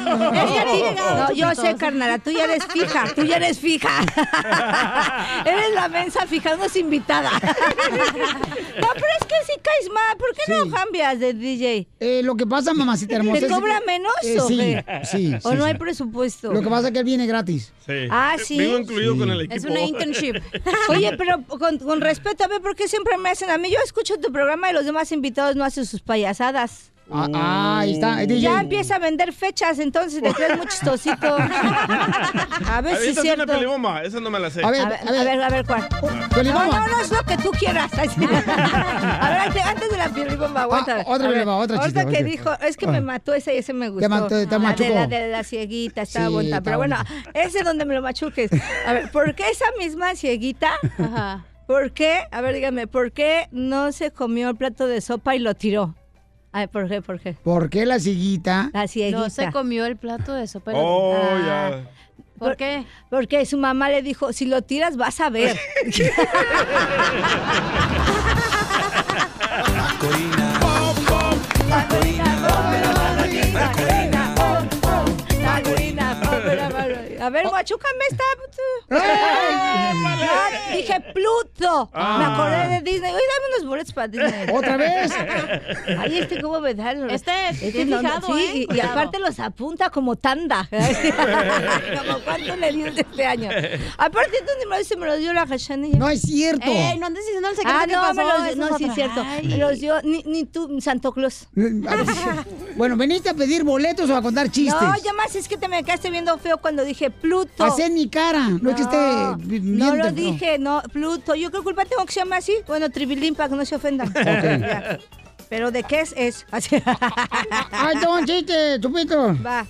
no, yo sé, carnala. Tú ya eres fija. Tú ya eres fija. eres la mensa fija, no es invitada. no, pero es que si caes mal. ¿Por qué no cambias de DJ? Eh, lo que pasa, mamacita hermosa. ¿Te es cobra que- menos eh, o sí, ¿O sí, no sí. hay presupuesto? Lo que pasa es que él viene gratis. Sí. Ah, sí. Vengo incluido con el equipo. Es una internship. Oye, pero con, con respeto, a ver, ¿por qué siempre me hacen a mí? Yo escucho tu programa y los demás invitados no hacen sus payasadas. Ah, ah, ahí está, DJ. Ya empieza a vender fechas, entonces le crees muy chistosito. A ver si es una cierto. pelibomba, esa no me la sé. A ver, a ver, a ver, ¿cuál? No, no, no, es lo que tú quieras. a ver, antes, de la piolibomba, aguanta. Ah, otra A ver, piolibomba, otra Ahorita chiste, que ok. dijo, es que Ah. me mató ese y ese me gustó. mató, te La de machucó. la de la cieguita, estaba Sí, bonita. Pero bueno, ese donde me lo machuques. A ver, ¿por qué esa misma cieguita? Ajá. ¿Por qué? A ver, dígame, ¿por qué no se comió el plato de sopa y lo tiró? A ver, ¿por qué? ¿Por qué? ¿Por qué la ciguita? La cieguita. No se comió el plato de sopa. Oh, Ah. ya. ¿Por qué? Porque su mamá le dijo, si lo tiras vas a ver. A ver, machucame esta. Ah, Dije Pluto. Ah. Me acordé de Disney. Oye, dame unos boletos para Disney. ¿Otra vez? Ay, este cómo me da los- Este, bien no, no, fijado, sí, ¿eh? y- y, aparte los apunta como tanda. como cuánto le dio este año. Aparte, ¿dónde me lo dice? Me lo dio la cachanilla. No es cierto. Ey, no andes diciendo el secreto Ah, que no, pasó, me los, no, es sí es cierto. Ay. Me los dio ni, ni tú, Santo Claus. Ver, bueno, ¿veniste a pedir boletos o a contar chistes? No, ya más es que te me quedaste viendo feo cuando dije Pluto. Hacé en mi cara, no, es que esté No lo dije, no, Pluto. Yo creo culpa tengo que se llama así. Bueno, tribilín para que no se ofendan. Pero de qué es es. Así. ¡Ay, un chiste, Chupito! Va.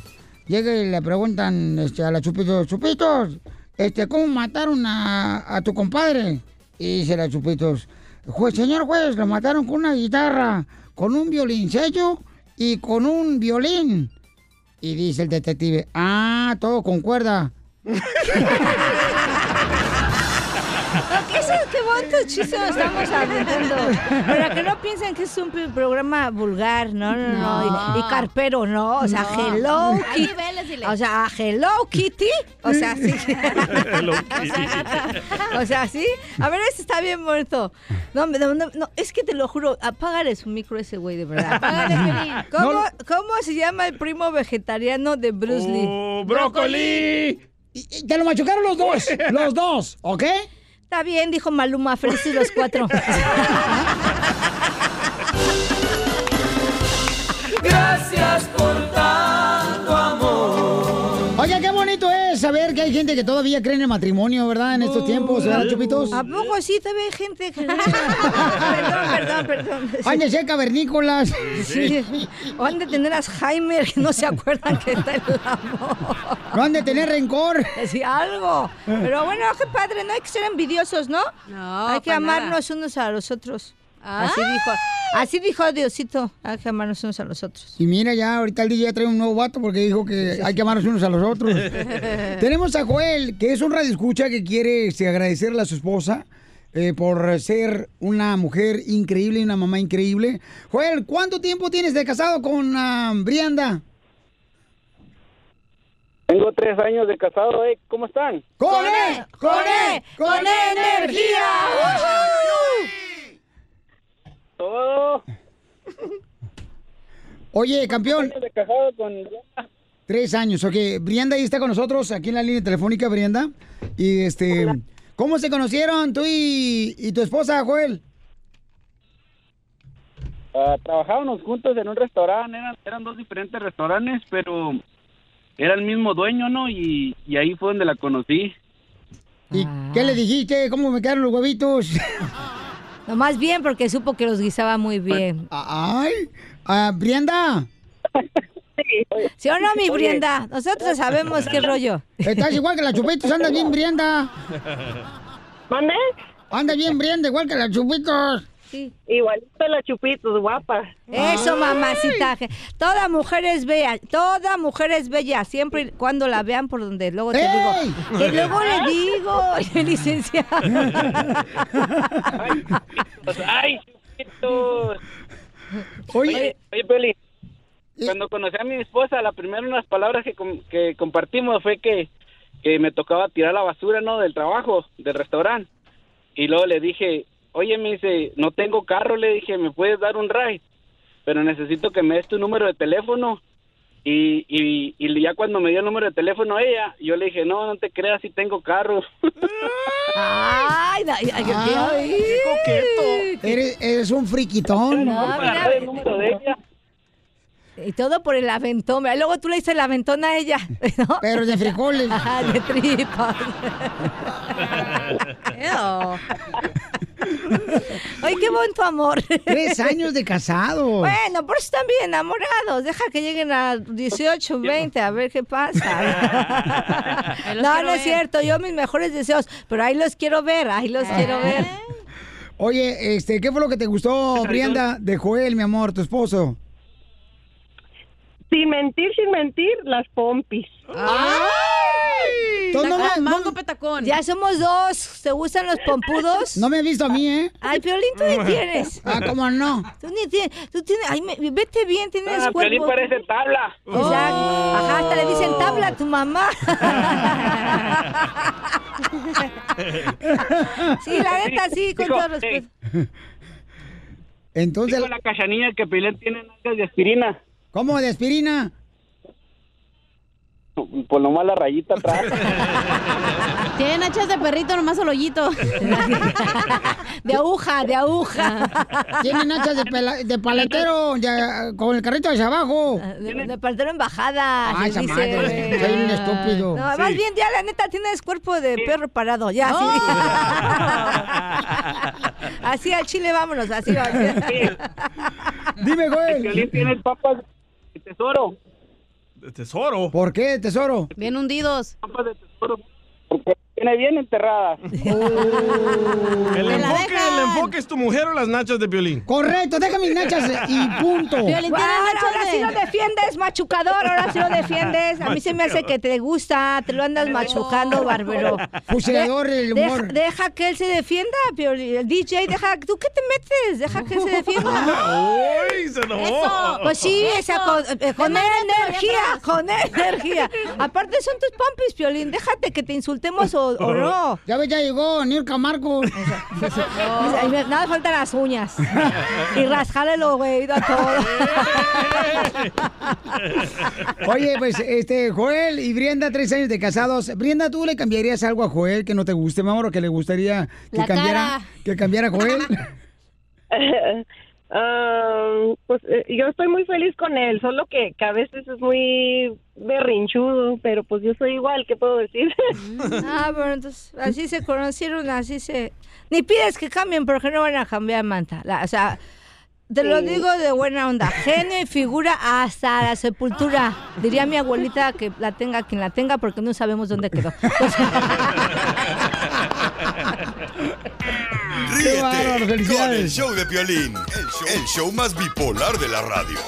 Llega y le preguntan este, a la Chupito, Chupitos, este, ¿cómo mataron a, a tu compadre? Y dice la Chupitos, juez, señor juez, lo mataron con una guitarra, con un violoncello y con un violín. Y dice el detective, ah, todo con cuerda. Ok, eso, qué bonitos chistes nos estamos aventando. Para que no piensen que es un programa vulgar, no, no, no. No. Y, y carpero, no. O sea, No. Hello Kitty. O sea, Hello Kitty. O sea, sí. Hello O sea, sí. A ver, ese está bien bonito. No, no, no, no, es que te lo juro, apágale su micro ese güey, de verdad. Apágale. ¿Cómo, ¿Cómo se llama el primo vegetariano de Bruce Lee? ¡Oh, brócoli! Y- y Te lo machucaron los dos, los dos, ¿ok? Está bien, dijo Maluma, felices los cuatro. saber que hay gente que todavía cree en el matrimonio, ¿verdad? En estos tiempos, ¿verdad, Chupitos? ¿A poco sí todavía hay gente que... perdón, perdón, perdón. Han de ser cavernícolas. Sí. O han de tener Alzheimer que no se acuerdan que está el amor. No han de tener rencor. Sí, algo. Pero bueno, qué padre, no hay que ser envidiosos, ¿no? No, Hay que amarnos unos a los otros. Así dijo, así dijo Diosito, hay que amarnos unos a los otros. Y mira, ya ahorita el día ya trae un nuevo vato porque dijo que hay que amarnos unos a los otros. Tenemos a Joel, que es un radio escucha que quiere este, agradecerle a su esposa eh, por ser una mujer increíble y una mamá increíble. Joel, ¿cuánto tiempo tienes de casado con ah, Brianda? Tengo tres años de casado, ¿eh? ¿Cómo están? ¡Con E! ¡Con E! ¡Con E energía! Todo. Oye, campeón. Años de casado con... Tres años, ok. Brianda ahí está con nosotros, aquí en la línea telefónica, Brianda. Y este, ¿cómo se conocieron tú y, y tu esposa, Joel? Ah, trabajábamos juntos en un restaurante, eran, eran dos diferentes restaurantes, pero era el mismo dueño, ¿no? Y, y ahí fue donde la conocí. ¿Y qué le dijiste? ¿Cómo me quedaron los huevitos? Lo más bien porque supo que los guisaba muy bien. Ay, ah, Brianda. ¿Sí o no, mi Oye. Brienda? Nosotros sabemos qué rollo. Estás igual que la Chupitos, andas bien, Brianda. ¿Mande? Anda bien, Brianda, igual que la Chupitos. Sí. Igualito la Chupitos, guapa. Eso, mamacita. Toda mujer es bella, toda mujer es bella, siempre y cuando la vean por donde luego te ¡Ey! digo. Que luego le digo, licenciado. ¡Ay, chiquitos! Oye, oye, Peli, cuando conocí a mi esposa, la primera unas palabras que, com- que compartimos fue que, que me tocaba tirar la basura, ¿no? Del trabajo, del restaurante. Y luego le dije, oye, me dice, no tengo carro, le dije, ¿me puedes dar un ride? Pero necesito que me des tu número de teléfono. Y, y, y ya cuando me dio el número de teléfono ella, yo le dije, no, no te creas, si tengo carro. Ay, ay, ay, ay, ay. coqueto. Eres, eres un friquitón. No, mira. Y todo por el aventón. Luego tú le dices el aventón a ella. ¿no? Pero de frijoles. Ajá, de tripas. Ay, qué buen tu amor. Tres años de casados. Bueno, por eso están bien enamorados. Deja que lleguen a 18, 20, a ver qué pasa. No, no es ver. cierto. Yo mis mejores deseos. Pero ahí los quiero ver, ahí los quiero ver. Oye, este, ¿qué fue lo que te gustó, Brianda, de Joel, mi amor, tu esposo? Sin mentir, sin mentir, las pompis. Tú no mango petacón. Ya somos dos. ¿Te gustan los pompudos? No me has visto a mí, ¿eh? Ay, Piolín, tú ni tienes. Ah, ¿cómo no? Tú ni tienes. Tú tienes. Ay, me- vete bien, tienes Ah, Piolín cuerpo. parece tabla. Exacto. Ajá, hasta le dicen tabla a tu mamá. Sí, la neta, sí, con Dijo, todo respeto. Entonces. Dijo la cachanilla que Piolín tiene nalgas de aspirina. ¿Cómo de aspirina? Pues nomás la rayita atrás. Tienen hachas de perrito, nomás el hoyito. De aguja, de aguja. Tienen hachas de, pela- de paletero ya, con el carrito hacia abajo. De, de paletero en bajada. Ay, se esa dice. madre, soy un estúpido. No, más bien, ya la neta tienes cuerpo de perro parado. Ya, sí. así al chile, vámonos, así va. Dime, güey. Piolín tiene papas de tesoro. ¿De tesoro? ¿Por qué, tesoro? Bien hundidos. Papas de tesoro. Porque tiene bien enterrada. El enfoque, el enfoque es tu mujer o las nachas de violín. Correcto, deja mis nachas y punto. Guau, ahora sí lo defiendes, machucador, ahora sí lo defiendes. A mí se me hace que te gusta, te lo andas machucando, barbero. Fusilador el deja- humor. Deja, que él se defienda, Pioli- el DJ, deja, ¿tú qué te metes? Deja que él se defienda. ¡Uy, se enojó! Eso, pues sí, esa, con, eh, con energía, con energía. Aparte son tus pompis, Piolín, déjate que te insultemos o, o no. Ya ves, ya llegó Nirka me- Nada faltan las uñas. Y rascarle los oídos a todo. Oye, pues, este, Joel y Brienda, tres años de casados. Brienda, ¿tú le cambiarías algo a Joel que no te guste, mi amor, o que le gustaría que La cambiara, cara. que cambiara a Joel? Ah, pues eh, yo estoy muy feliz con él, solo que, que a veces es muy berrinchudo, pero pues yo soy igual, ¿qué puedo decir? Ah, bueno, entonces así se conocieron, así se... Ni pides que cambien porque no van a cambiar, Manta. La- o sea, te lo digo de buena onda. Genio y figura hasta la sepultura. Diría mi abuelita que la tenga quien la tenga porque no sabemos dónde quedó. Ríete bárbaro, con el show de Piolín, el show, el show más bipolar de la radio.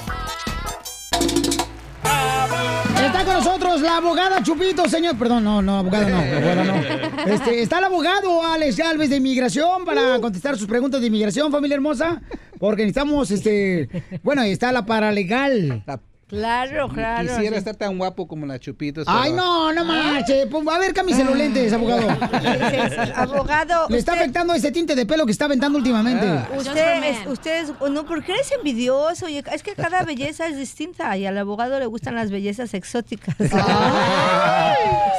Está con nosotros la abogada Chupito, señor. Perdón, no, no, abogada no, abogada no. Este, está el abogado Alex Galvez de Inmigración para contestar sus preguntas de inmigración, familia hermosa. Porque necesitamos, este, bueno, está la paralegal. Claro, claro. Quisiera sí. estar tan guapo como la Chupitos. Ay, no, no marche. Pues, a ver, cámbiese los lentes, abogado. Abogado, Le está usted- afectando ese tinte de pelo que está aventando últimamente. Usted, es, usted es- no, ¿por qué eres envidioso? Oye, es que cada belleza es distinta y al abogado le gustan las bellezas exóticas.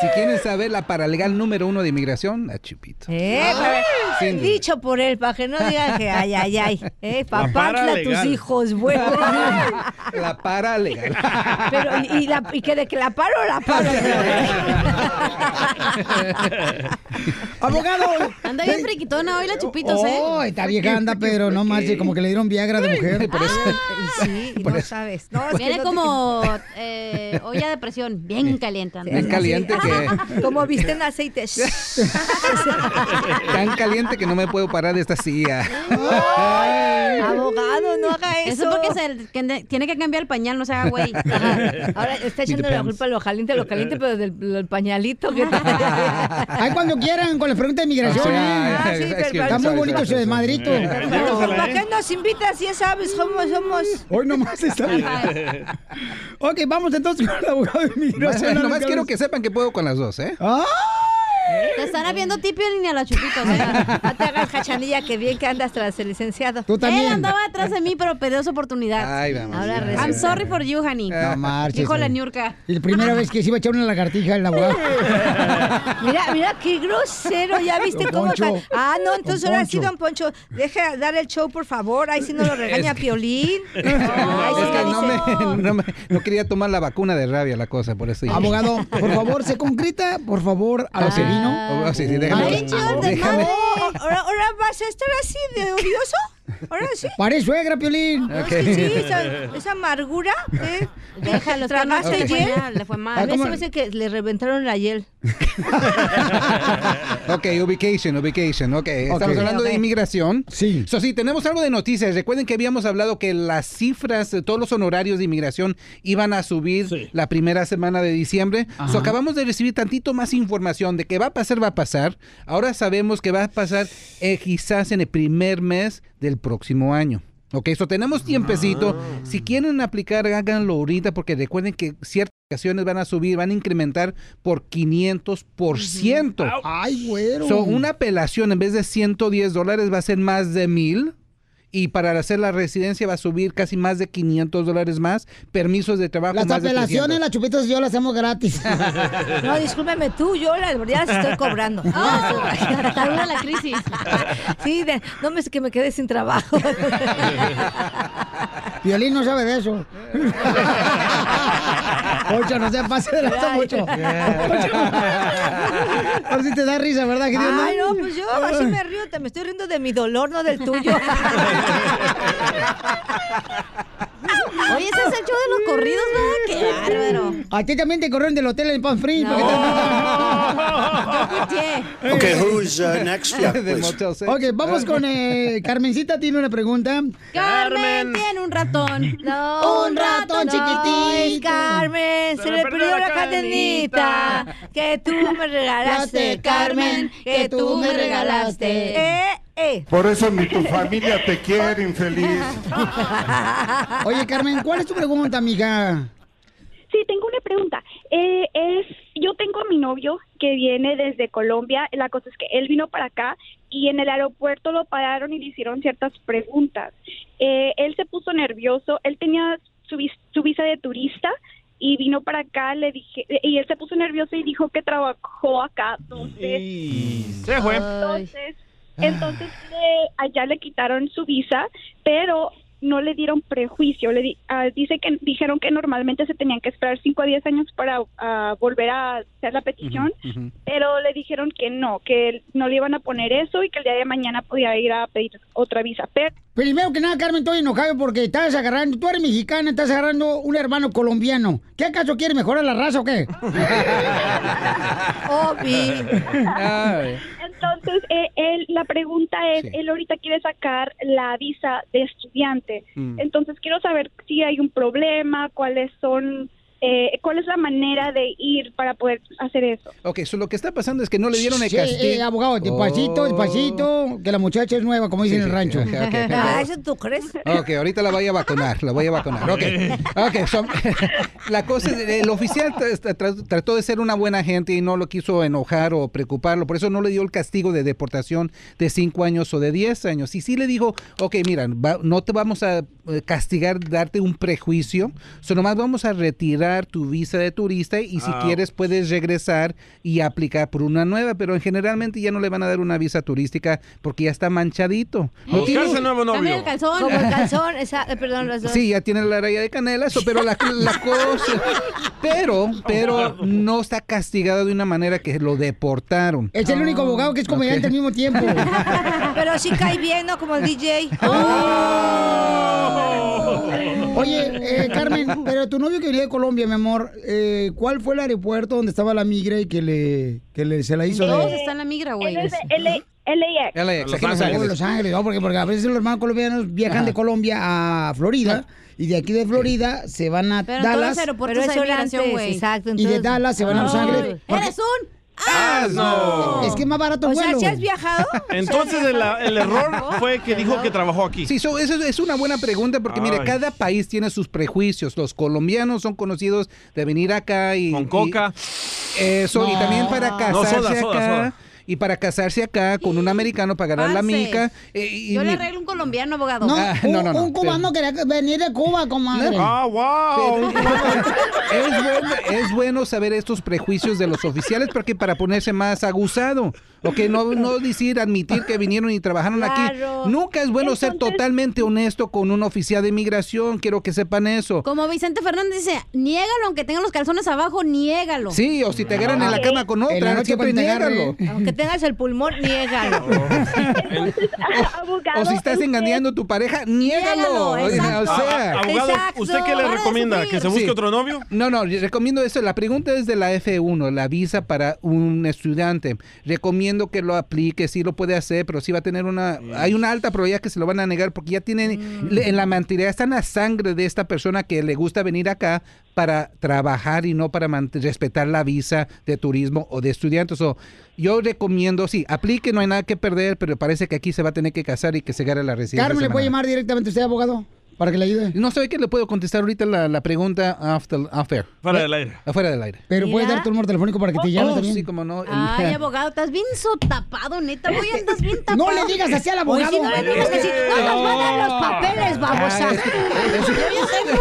Si quieren saber la paralegal número uno de inmigración, la Chupito. Eh, dicho por él, para que no digan que ay, ay, ay. Eh, La papantla tus hijos, bueno. La paralegal. Pero, y, y la, y que de que la paro, la paro. Abogado. Anda bien friquitona hoy la chupitos, ¿eh? Oh, esta vieja anda, pero no marche, como que le dieron Viagra de mujer. Y sí, y no sabes. No, Viene no como eh, olla de presión, bien caliente. anda. Bien caliente que... Como viste en aceite. Tan caliente que no me puedo parar de esta silla. Abogado, no haga eso. Eso porque se, que tiene que cambiar el pañal, no se haga güey. Ahora está echando la culpa a lo caliente, lo caliente, pero del, pañalito que Ay, cuando quieran, con las preguntas de inmigración, Sí, ¿eh? ah, sí, pero- Está muy bonito ese desmadrito. ¿Para qué nos invitas? Ya sabes cómo somos. Hoy nomás está. ok, vamos entonces con el abogado de inmigración. Nomás quiero que sepan que puedo con las dos, ¿eh? Te están viendo tipio ni a la chupitos, ¿eh? No te hagas cachanilla, que bien que andas tras el licenciado. Tú Él andaba detrás de mí, pero perdió su oportunidad. Ay, vamos. Ahora ya. resulta. I'm sorry for you, honey. No marches. Dijo la. Y la primera vez que se iba a echar una lagartija el abogado. Mira, mira qué grosero, ¿ya viste Don cómo? Poncho. Ah, no, entonces ahora sí, don Poncho, deja dar el show, por favor. Ahí sí no lo regaña Piolín. Ay, sí es que no, me, no, me- no quería tomar la vacuna de rabia la cosa, por eso. Abogado, por favor, se concreta, por favor, a lo sevino. Oh, sí, sí, déjame- Ay. ¿Ahora, ¿Ahora vas a estar así de odioso? ¿Ahora sí? Parece suegra, Piolín. Que sí, esa, esa amargura, ¿eh? Déjalo, es que no ¿Tragaste le fue hiel? mal, le fue mal. A mí se me hace que le reventaron la hiel. Ok, ubication, ubication, ok. Estamos hablando de inmigración. Sí. So, sí, tenemos algo de noticias. Recuerden que habíamos hablado que las cifras de todos los honorarios de inmigración iban a subir Sí. la primera semana de diciembre. So, acabamos de recibir tantito más información de que va a pasar, va a pasar. Ahora sabemos que va a pasar eh, quizás en el primer mes del próximo año. Ok, eso tenemos tiempecito. Si quieren aplicar, háganlo ahorita porque recuerden que ciertas ocasiones van a subir, van a incrementar por 500%. Ay, güero. So, una apelación en vez de 110 dólares va a ser más de mil. Y para hacer la residencia va a subir casi más de 500 dólares más. Permisos de trabajo Las más apelaciones, 300. las chupitas yo las hacemos gratis. No, discúlpeme tú, yo las ya las estoy cobrando. Ah, la crisis. Sí, de- no me que me quedé sin trabajo. Violín no sabe de eso. Ocho, no se pase de la mucho. Por si te da risa, ¿verdad? Que Dios Ay, no, pues yo así me río, te me estoy riendo de mi dolor, no del tuyo. Oye, ese es el show de los corridos, ¿verdad? Qué bárbaro. A ti también te corrieron del hotel en Pan Free. No. Okay, who's, uh, next? Yeah, De please. Motel Six. Ok, vamos con eh, Carmencita, tiene una pregunta. Carmen tiene un ratón. No, Un ratón no, chiquitito. es Carmen, se, le perdió la cadenita que tú me regalaste, Carmen, que tú me regalaste. Eh, eh. Por eso ni tu familia te quiere, infeliz. Oye, Carmen, ¿cuál es tu pregunta, amiga? Sí, tengo una pregunta. Eh, es, yo tengo a mi novio que viene desde Colombia. La cosa es que él vino para acá y en el aeropuerto lo pararon y le hicieron ciertas preguntas. Eh, él se puso nervioso. Él tenía su, vis- su visa de turista y vino para acá. Le dije y él se puso nervioso y dijo que trabajó acá. Entonces, Se fue. entonces, entonces le- allá le quitaron su visa, pero no le dieron prejuicio. Le di- ah, dice que dijeron que normalmente se tenían que esperar 5 a 10 años para ah, volver a hacer la petición, pero le dijeron que no, que no le iban a poner eso y que el día de mañana podía ir a pedir otra visa. Pero Primero que nada, Carmen, estoy enojado porque estás agarrando, tú eres mexicana, estás agarrando un hermano colombiano. ¿Qué acaso quiere mejorar la raza o qué? Entonces, eh, él, la pregunta es, Sí. él ahorita quiere sacar la visa de estudiante. Mm. Entonces, quiero saber si hay un problema, cuáles son, eh, cuál es la manera de ir para poder hacer eso. Ok, so lo que está pasando es que no le dieron el Sí, castigo. eh, abogado, despacito, Oh. despacito, que la muchacha es nueva, como dicen en el rancho. Ok, ok, ok. Ah, ¿Eso tú crees? Ok, ahorita la voy a vacunar, la voy a vacunar. Ok, ok, so, la cosa es, el oficial tra- tra- trató de ser una buena gente y no lo quiso enojar o preocuparlo, por eso no le dio el castigo de deportación de 5 años o de 10 años. Y sí le dijo, ok, mira, va- no te vamos a eh, castigar, darte un prejuicio, solo nomás vamos a retirar tu visa de turista y si Ah. quieres puedes regresar y aplicar por una nueva, pero generalmente ya no le van a dar una visa turística porque ya está manchadito. Buscarse tiene- nuevo novio. El calzón. Como el calzón, esa, eh, perdón, los dos. Sí, ya tiene la raya de canela, eso, pero la, la cosa, pero, pero no está castigado de una manera que lo deportaron. Es el único abogado que es comediante Ok. al mismo tiempo. Pero sí cae bien, ¿no? Como el DJ. Oye, eh, Carmen, pero tu novio que venía de Colombia, mi amor, eh, ¿cuál fue el aeropuerto donde estaba la migra y que le, que le se la hizo Todos de... están en la migra, güey. LAX. LAX, aquí Los Ángeles. Los Ángeles, ¿no? porque, porque a veces los hermanos colombianos viajan de Colombia a Florida y de aquí de Florida se van a Pero en todos los Dallas aeropuertos Pero hay eso migración, antes, güey. exacto. y de Dallas se van a Los. Ángeles. porque- ¡Eres un ¡Asno! Es que es más barato O sea, vuelo. ¿sí has viajado? Entonces el, el error fue que dijo que trabajó aquí. Sí, so, eso es una buena pregunta porque, mire, Ay. cada país tiene sus prejuicios. Los colombianos son conocidos de venir acá y... Con coca. y- eso, y No. también para No, casarse soda, acá. soda, soda. Y para casarse acá con un americano para ganar la mica. eh, y- Yo le arreglo un colombiano, abogado. No, Ah, un, no, no, no, un cubano quería venir de Cuba, comadre. ¡Ah, wow! es, bueno, es bueno saber estos prejuicios de los oficiales porque para ponerse más aguzado. Ok, no, no decir, admitir que vinieron y trabajaron Claro. aquí. Nunca es bueno ser totalmente honesto con un oficial de inmigración. Quiero que sepan eso. Como Vicente Fernández dice, niégalo aunque tengan los calzones abajo, niégalo. Sí, o si te agarran en la cama con otra, noche siempre niégalo. Aunque tengas el pulmón, niégalo. Abogado, O si estás engañando a tu pareja, niégalo. O sea, Abogado, Exacto. ¿usted qué le recomienda? ¿Que se busque Sí. otro novio? No, no, recomiendo eso. La pregunta es de la F1, la visa para un estudiante. Recomiendo que lo aplique, sí lo puede hacer, pero sí va a tener una... Hay una alta probabilidad que se lo van a negar porque ya tienen... le- En la mentalidad está en la sangre de esta persona que le gusta venir acá para trabajar y no para respetar la visa de turismo o de estudiantes. O yo recomiendo, sí, aplique, no hay nada que perder, pero parece que aquí se va a tener que casar y que se gane la residencia. Carmen, ¿le puede llamar directamente usted, abogado? Para que le ayude. No sé qué le puedo contestar ahorita la, la pregunta after, after. Fuera del aire. Afuera del aire. Pero puedes dar tu número telefónico para que te llame Oh, también. sí, como no. Ay, abogado, estás bien sotapado, neta. Voy, andas bien tapado. No le digas así al abogado. No le digas así. No nos van a dar los papeles, babosa.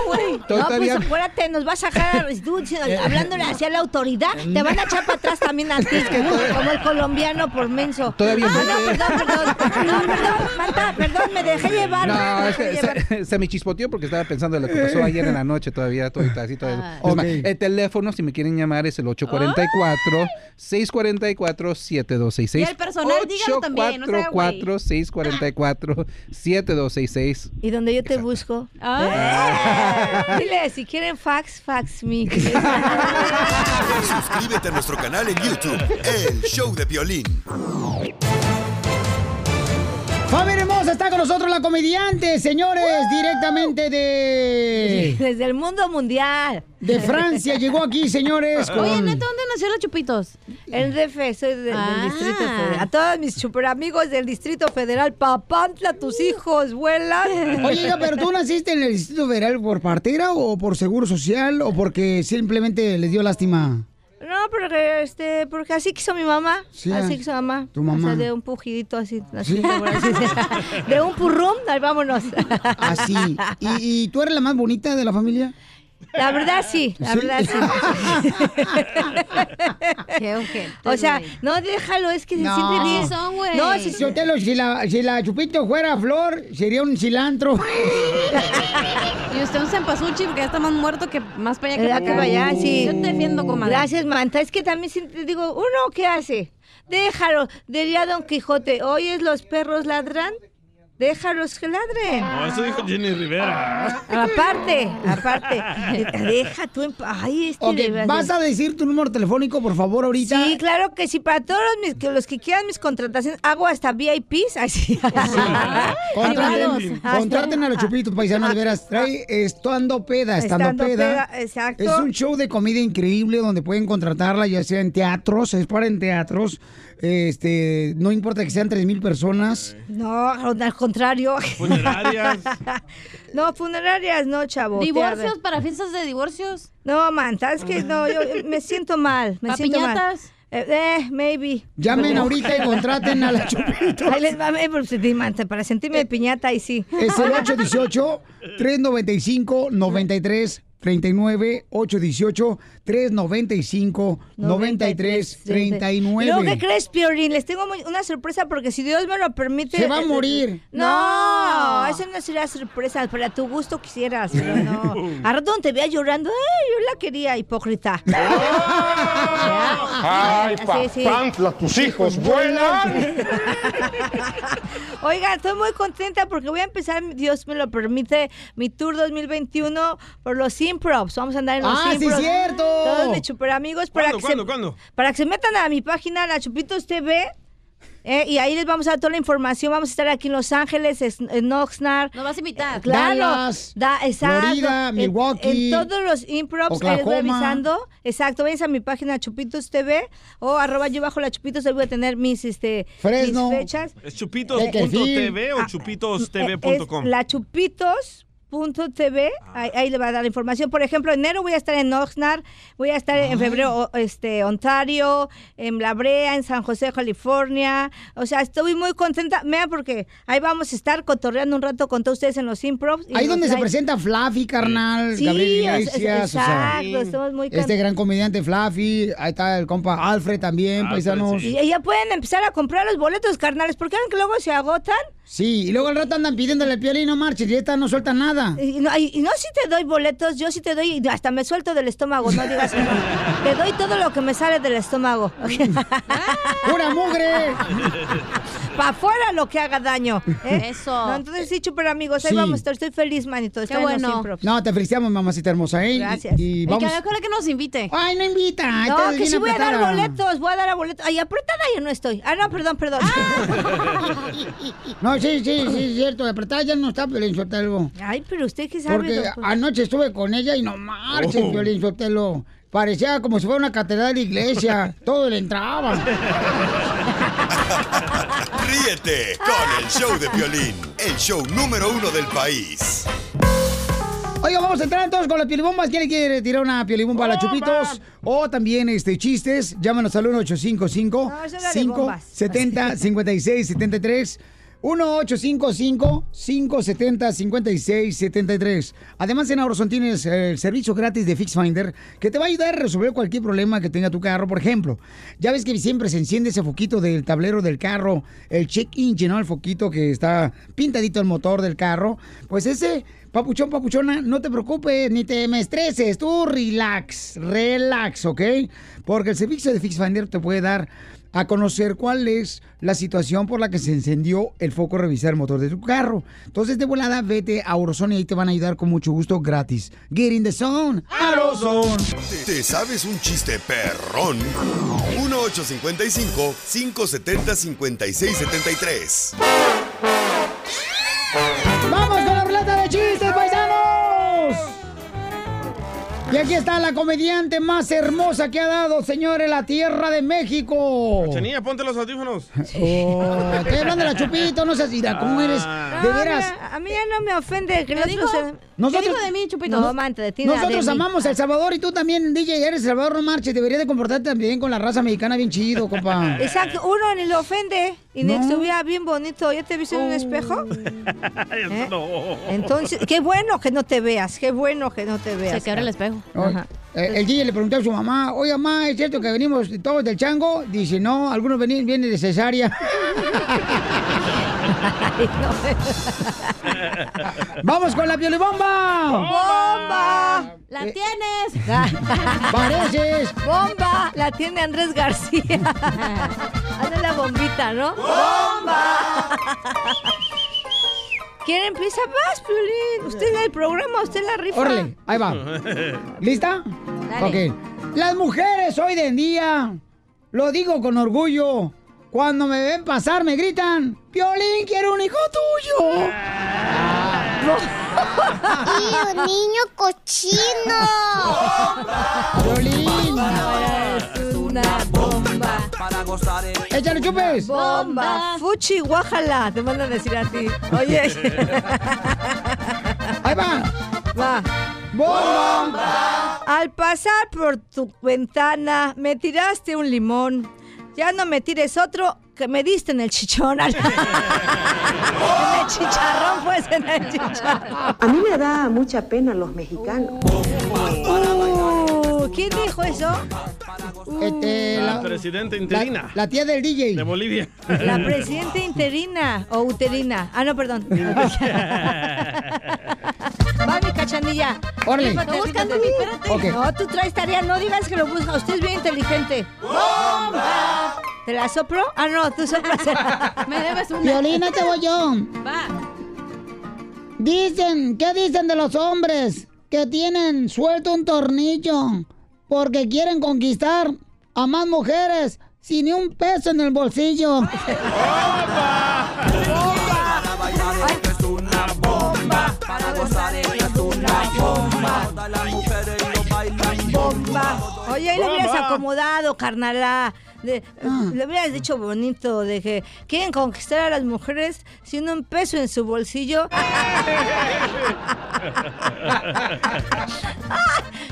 Güey. No, pues acuérdate, nos vas a sacar tú, hablándole hacia la autoridad, te van a echar para atrás también a ti, como el colombiano por menso. Todavía ah, no. no, perdón, perdón. No, perdón, Marta, perdón, me dejé llevar. No, se me chispoteó porque estaba pensando en lo que pasó ayer en la noche todavía, todo así, todo eso. Es más, el teléfono, si me quieren llamar, es el 844-644-7266. Y el personal, dígalo también, no se haga güey. 844-644-7266. ¿Y donde yo te busco? Ah. Dile, si quieren fax, fax me. Suscríbete a nuestro canal en YouTube, El Show de Violín. Familia hermosa, está con nosotros la comediante, señores, directamente de... Desde el mundo mundial. De Francia, llegó aquí, señores, con... Oye, ¿neta dónde nació los chupitos? El DF, soy de- Ah. del Distrito Federal. A todos mis super amigos del Distrito Federal, Papantla, tus hijos vuelan. Oye, pero tú naciste en el Distrito Federal por partera o por seguro social o porque simplemente les dio lástima. No, porque, este, porque así quiso mi mamá. Sí, así ah, quiso mamá. tu mamá. O sea, de un pujidito así. así Sí. por así. de un purrum, vámonos. Así. ¿Y, y tú eres la más bonita de la familia? La verdad sí, la ¿Sí? verdad sí. Qué ojete, o sea, güey. no déjalo, es que No. siempre Así dice- son, güey. No, si, si, Otelo, si la, si la Chupito fuera flor, sería un cilantro. Y usted un cempasúchil porque ya está más muerto que más para allá que ¿Verdad para que acá. vaya? Sí. Yo te defiendo, comadre. Gracias, Manta. Es que también siempre digo, uno, ¿qué hace? Déjalo. Diría Don Quijote, ¿oyes los perros ladran? Déjalos que ladren. No, eso dijo Jenny Rivera. Aparte, aparte. Deja tú en paz. Ay, este Ok, de verdad. ¿vas a decir tu número telefónico, por favor, ahorita? Sí, claro que sí. Para todos los, mis- que- los que quieran mis contrataciones, hago hasta VIPs. Así. Contraten, contraten a los chupitos paisanos, de veras. Trae estando peda, estando, Estando peda. peda, exacto. Es un show de comedia increíble donde pueden contratarla, ya sea en teatros, es para en teatros. Este, no importa que sean tres mil personas. No, al contrario. Funerarias. No, funerarias no, chavo. ¿Divorcios para fiestas de divorcios? No, Manta, es que no, yo me siento mal. Me ¿Pa' siento mal. Eh, eh, maybe. Llamen ahorita y contraten a la chupitos. Ahí les va, eh, por si te- Manta, para sentirme de piñata, ahí sí. Es el 818-395-9339. 818-395-9339. Y luego, ¿qué crees, Piorín? Les tengo muy- una sorpresa porque si Dios me lo permite... Se va a eh, morir. No, eso no sería sorpresa. Para tu gusto quisieras, pero no. A rato te vea llorando. Ay, yo la quería, hipócrita. Ay, Sí, sí. tus hijos vuelan. Oiga, estoy muy contenta porque voy a empezar, Dios me lo permite, mi tour 2021 por los improvs. Vamos a andar en los Ah, sí, cierto. Todos mis super amigos para ¿Cuándo, que cuándo, se, cuándo? para que se metan a mi página, la Chupitos TV. Eh, y ahí les vamos a dar toda la información. Vamos a estar aquí en Los Ángeles, es- en Oxnard. ¿Nos vas a invitar? Claro, Dallas, da, exacto. Florida, En- Milwaukee, En, todos los improvs, ahí les voy avisando. Exacto, vayan a mi página Chupitos TV o arroba yo bajo la Chupitos, ahí voy a tener mis, este, Fresno. mis fechas. ¿Es chupitos.tv o chupitostv.com? La chupitos.tv, ahí, ahí le va a dar la información. Por ejemplo, en enero voy a estar en Oxnard, voy a estar en febrero este Ontario, en La Brea, en San José, California. O sea, estoy muy contenta. Vean, porque ahí vamos a estar cotorreando un rato con todos ustedes en los improvs. Ahí donde se presenta Fluffy, carnal, Sí, Gabriel Iglesias, o sea, exacto, estamos muy este gran comediante Fluffy, ahí está el compa Alfred también, paisanos. Y y ya pueden empezar a comprar los boletos, carnales, porque ven que luego se agotan. Sí, y luego al rato andan pidiéndole el piolín, no marches, y esta no suelta nada. Y no, y- no si te doy boletos, yo sí te doy, y hasta me suelto del estómago, no digas que no. Te doy todo lo que me sale del estómago. ¡Pura mugre! Para afuera lo que haga daño. ¿eh? Eso. No, entonces sí, super amigos, ahí Sí. vamos a estar. Estoy feliz, manito. Qué bueno. No, te felicitamos, mamacita hermosa, ¿eh? Gracias. Y, y Y vamos... que ojalá que nos invite. Ay, no invita. No, que sí voy a dar boletos, voy a dar a boletos. Ay, apretada yo no estoy. Ah, no, perdón, perdón. No, sí, sí, sí, es cierto. Apretada ya no está, Piolín Sotelo. Ay, pero usted qué sabe. Porque anoche estuve con ella y no marches, Oh. Piolín Sotelo. Parecía como si fuera una catedral de iglesia. Todo le entraba. Ríete con el show de Piolín, el show número uno del país. Oiga, vamos a entrar todos con las piolibombas. ¿Quién le quiere tirar una piolibomba a la Chupitos? O también este chistes. Llámanos al 1855 No, eso era de bombas. 570 5673 1-855-570-5673. Además, en Auroson tienes eh, el servicio gratis de Fix Finder que te va a ayudar a resolver cualquier problema que tenga tu carro. Por ejemplo, ya ves que siempre se enciende ese foquito del tablero del carro, el check engine, ¿no? El foquito que está pintadito el motor del carro. Pues ese, papuchón, papuchona, no te preocupes ni te me estreses. Tú relax, relax, ¿ok? Porque el servicio de Fix Finder te puede dar a conocer cuál es la situación por la que se encendió el foco revisar el motor de tu carro. Entonces, de volada, vete a Auroson y ahí te van a ayudar con mucho gusto gratis. Get in the zone. Auroson. ¿Te sabes un chiste perrón? 1-855-570-5673. ¡Vamos Y aquí está la comediante más hermosa que ha dado, señores, la tierra de México. Chenía, ponte los audífonos. Oh, estoy hablando de la Chupito, no seas ira, ¿cómo eres? De No, veras. A mí ya no me ofende. Que ¿Qué dijo? se- Nosotros- ¿Qué dijo de mí, Chupito? No, manta, de ti, Nosotros de amamos a El Salvador y tú también, DJ, eres El Salvador, no marches. Deberías de comportarte también con la raza mexicana bien chido, compa. Exacto, uno ni lo ofende y No. estuviera bien bonito. ¿Ya te viste en un espejo? ¿Eh? No. Entonces, qué bueno que no te veas, qué bueno que no te veas. Se quebra el espejo. Oye, eh, el DJ le preguntó a su mamá, oye, mamá, ¿es cierto que venimos todos del chango? Dice, no, algunos vienen, vienen de cesárea. ¡Vamos con la piolibomba! ¡Bomba! ¡La Eh. tienes! ¡Pareces! ¡Bomba! La tiene Andrés García. Hazle la bombita, ¿no? ¡Bomba! ¿Quién empieza más, Piolín? Usted en el programa, usted la rifa. Órale, ahí va. ¿Lista? Dale. Ok. Las mujeres hoy en día, lo digo con orgullo, cuando me ven pasar me gritan, Piolín, quiero un hijo tuyo. ¡Tío, niño cochino! Piolín. Es una bomba. Échale chupes. Bomba. Fuchi, guájala. Te mandan a decir a ti. Oye. Ahí va. Va. Bomba. Al pasar por tu ventana, me tiraste un limón. Ya no me tires otro que me diste en el chichón. en el chicharrón, pues, en el chicharrón. A mí me da mucha pena los mexicanos. Uh, ¿Quién dijo eso? Este, La la, presidenta la- interina la tía del DJ. de Bolivia. La presidenta interina o uterina. Ah, no, perdón. Va mi cachanilla. Órale. Estoy buscando mi- espérate. Ok. No, tú traes tarea. No digas que lo busca. Usted es bien inteligente. ¡Bomba! ¿Te la soplo? Ah, no, tú soplas. Me debes una. Violina te voy yo. Va. Dicen, ¿qué dicen de los hombres que tienen suelto un tornillo porque quieren conquistar a más mujeres sin ni un peso en el bolsillo? Bomba. Oye, ahí le hubieras acomodado, carnala. Le, Ah. le hubieras dicho bonito de que quieren conquistar a las mujeres sin un peso en su bolsillo.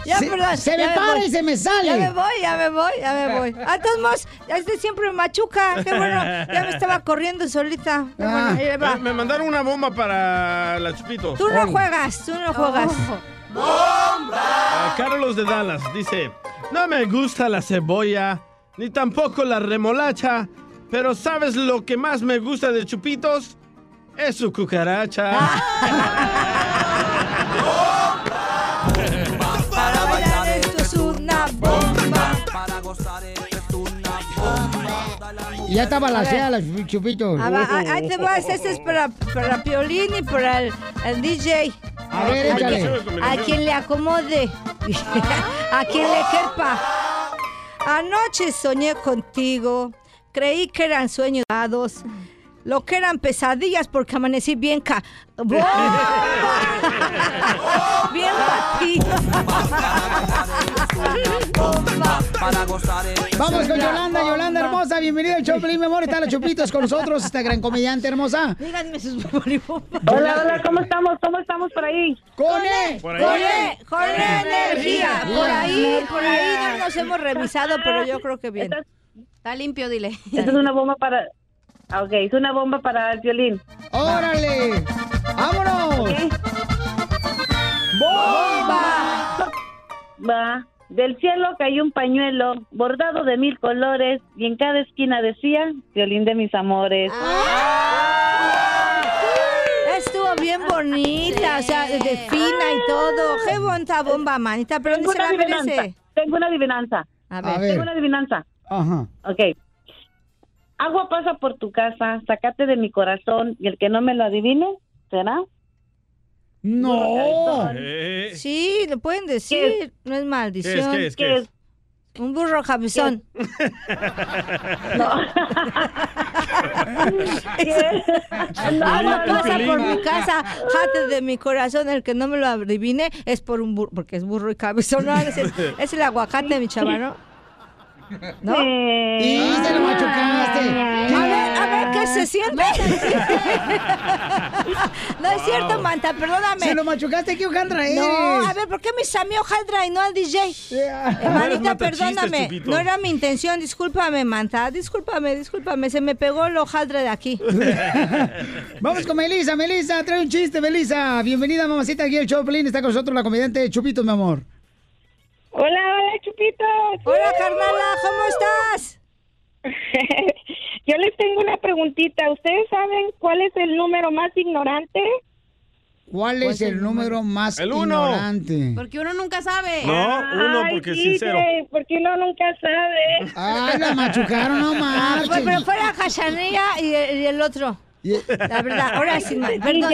ya, Se- perdón. se ya me para y se me sale. Ya me voy, ya me voy, ya me voy. A todos modos, este siempre me machuca. Qué bueno, ya me estaba corriendo solita. Qué Ah. va. Me, me mandaron una bomba para la Chupito. Tú no juegas, tú no juegas. Carlos de Dallas dice, no me gusta la cebolla, ni tampoco la remolacha, pero ¿sabes lo que más me gusta de Chupitos? Es su cucaracha. ya está balanceada la chupito. Ah, ah, ahí te vas, este es para, para Piolín y para el, el DJ. A ver, échale. A quien le acomode. a quien le quepa. Anoche soñé contigo. Creí que eran sueños dados. Lo que eran pesadillas porque amanecí bien ca... Vamos con Yolanda, Yolanda hermosa, bienvenida al show, Pelín, mi amor, está la Chupitos con nosotros, esta gran comediante hermosa. Díganme sus Hola, hola, ¿cómo estamos? ¿Cómo estamos por ahí? ¡Con E! Con con energía. Por ahí, por ahí no nos hemos revisado, pero yo creo que bien. Está limpio, dile. Esta es una bomba para... Ah, Ok, es una bomba para el violín. ¡Órale! ¡Vámonos! ¡Bomba! Va. Del cielo cayó un pañuelo bordado de mil colores y en cada esquina decía violín de mis amores. Estuvo bien bonita, o sea, de fina y todo. Qué bonita bomba, manita, pero Tengo ¿dónde se una la adivinanza. merece? Tengo una adivinanza. A ver. Tengo una adivinanza. Ajá. Ok. Agua pasa por tu casa, sacate de mi corazón y el que no me lo adivine, ¿será? No. Sí, lo pueden decir, no es maldición. ¿Qué es, qué es, qué es? Un burro cabezón. Agua pasa por mi casa, jate de mi corazón, el que no me lo adivine es por un burro, porque es burro y cabezón. No, es, el, es el aguacate, mi chaval, ¿no? ¿No? Y se lo machucaste. A ver, ¿qué se siente? no es cierto, Manta, perdóname. Se lo machucaste, ¿qué hojaldra eres? No, a ver, ¿por qué me llamé hojaldra y no al DJ? Hermanita, Mata perdóname. chistes, Chupito. no era mi intención, discúlpame, Manta. Discúlpame, discúlpame. Se me pegó el hojaldra de aquí. Vamos con Melissa, Melissa, trae un chiste, Melissa. Bienvenida, mamacita, aquí el show, Pelín. Está con nosotros la comediante Chupitos, mi amor. Hola, hola, Chupitos. Hola, carnala, ¿cómo estás? Yo les tengo una preguntita. ¿Ustedes saben cuál es el número más ignorante? ¿Cuál es el número más El uno. ignorante? Porque uno nunca sabe. No, uno porque es sincero. porque uno nunca sabe. Ay, la machucaron, no Ah, marches. fue- pero fue la cachanilla y el, y el otro. La verdad, ahora sí. Perdón,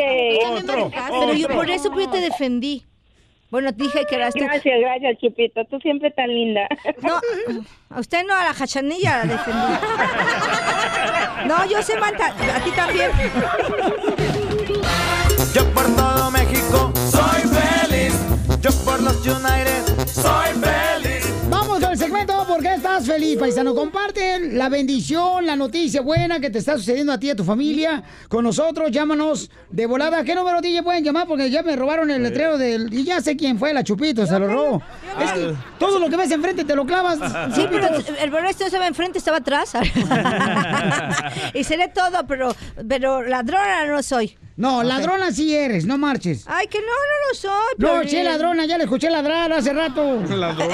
Otro, pero yo por eso yo te defendí. Bueno, dije que eras tú. Gracias, gracias, Chupito. Tú siempre tan linda. No, a usted no, a la cachanilla la defendí. No, yo sé, Manta, a ti también. Yo por todo México soy feliz. Yo por los United soy feliz. Vamos segmento ¿Por qué estás feliz, paisano? Comparte la bendición, la noticia buena que te está sucediendo a ti y a tu familia con nosotros. Llámanos de volada. ¿Qué número DJ pueden llamar? Porque ya me robaron el letrero del... Y ya sé quién fue, la Chupito, se lo robó. Es que todo lo que ves enfrente te lo clavas. Sí, pero el boleto estaba enfrente, estaba atrás. y seré todo, pero, pero ladrona no soy. No, ladrona sí eres, no marches. Ay, que no, no lo soy. No, che, ladrona, ya le escuché ladrar hace rato.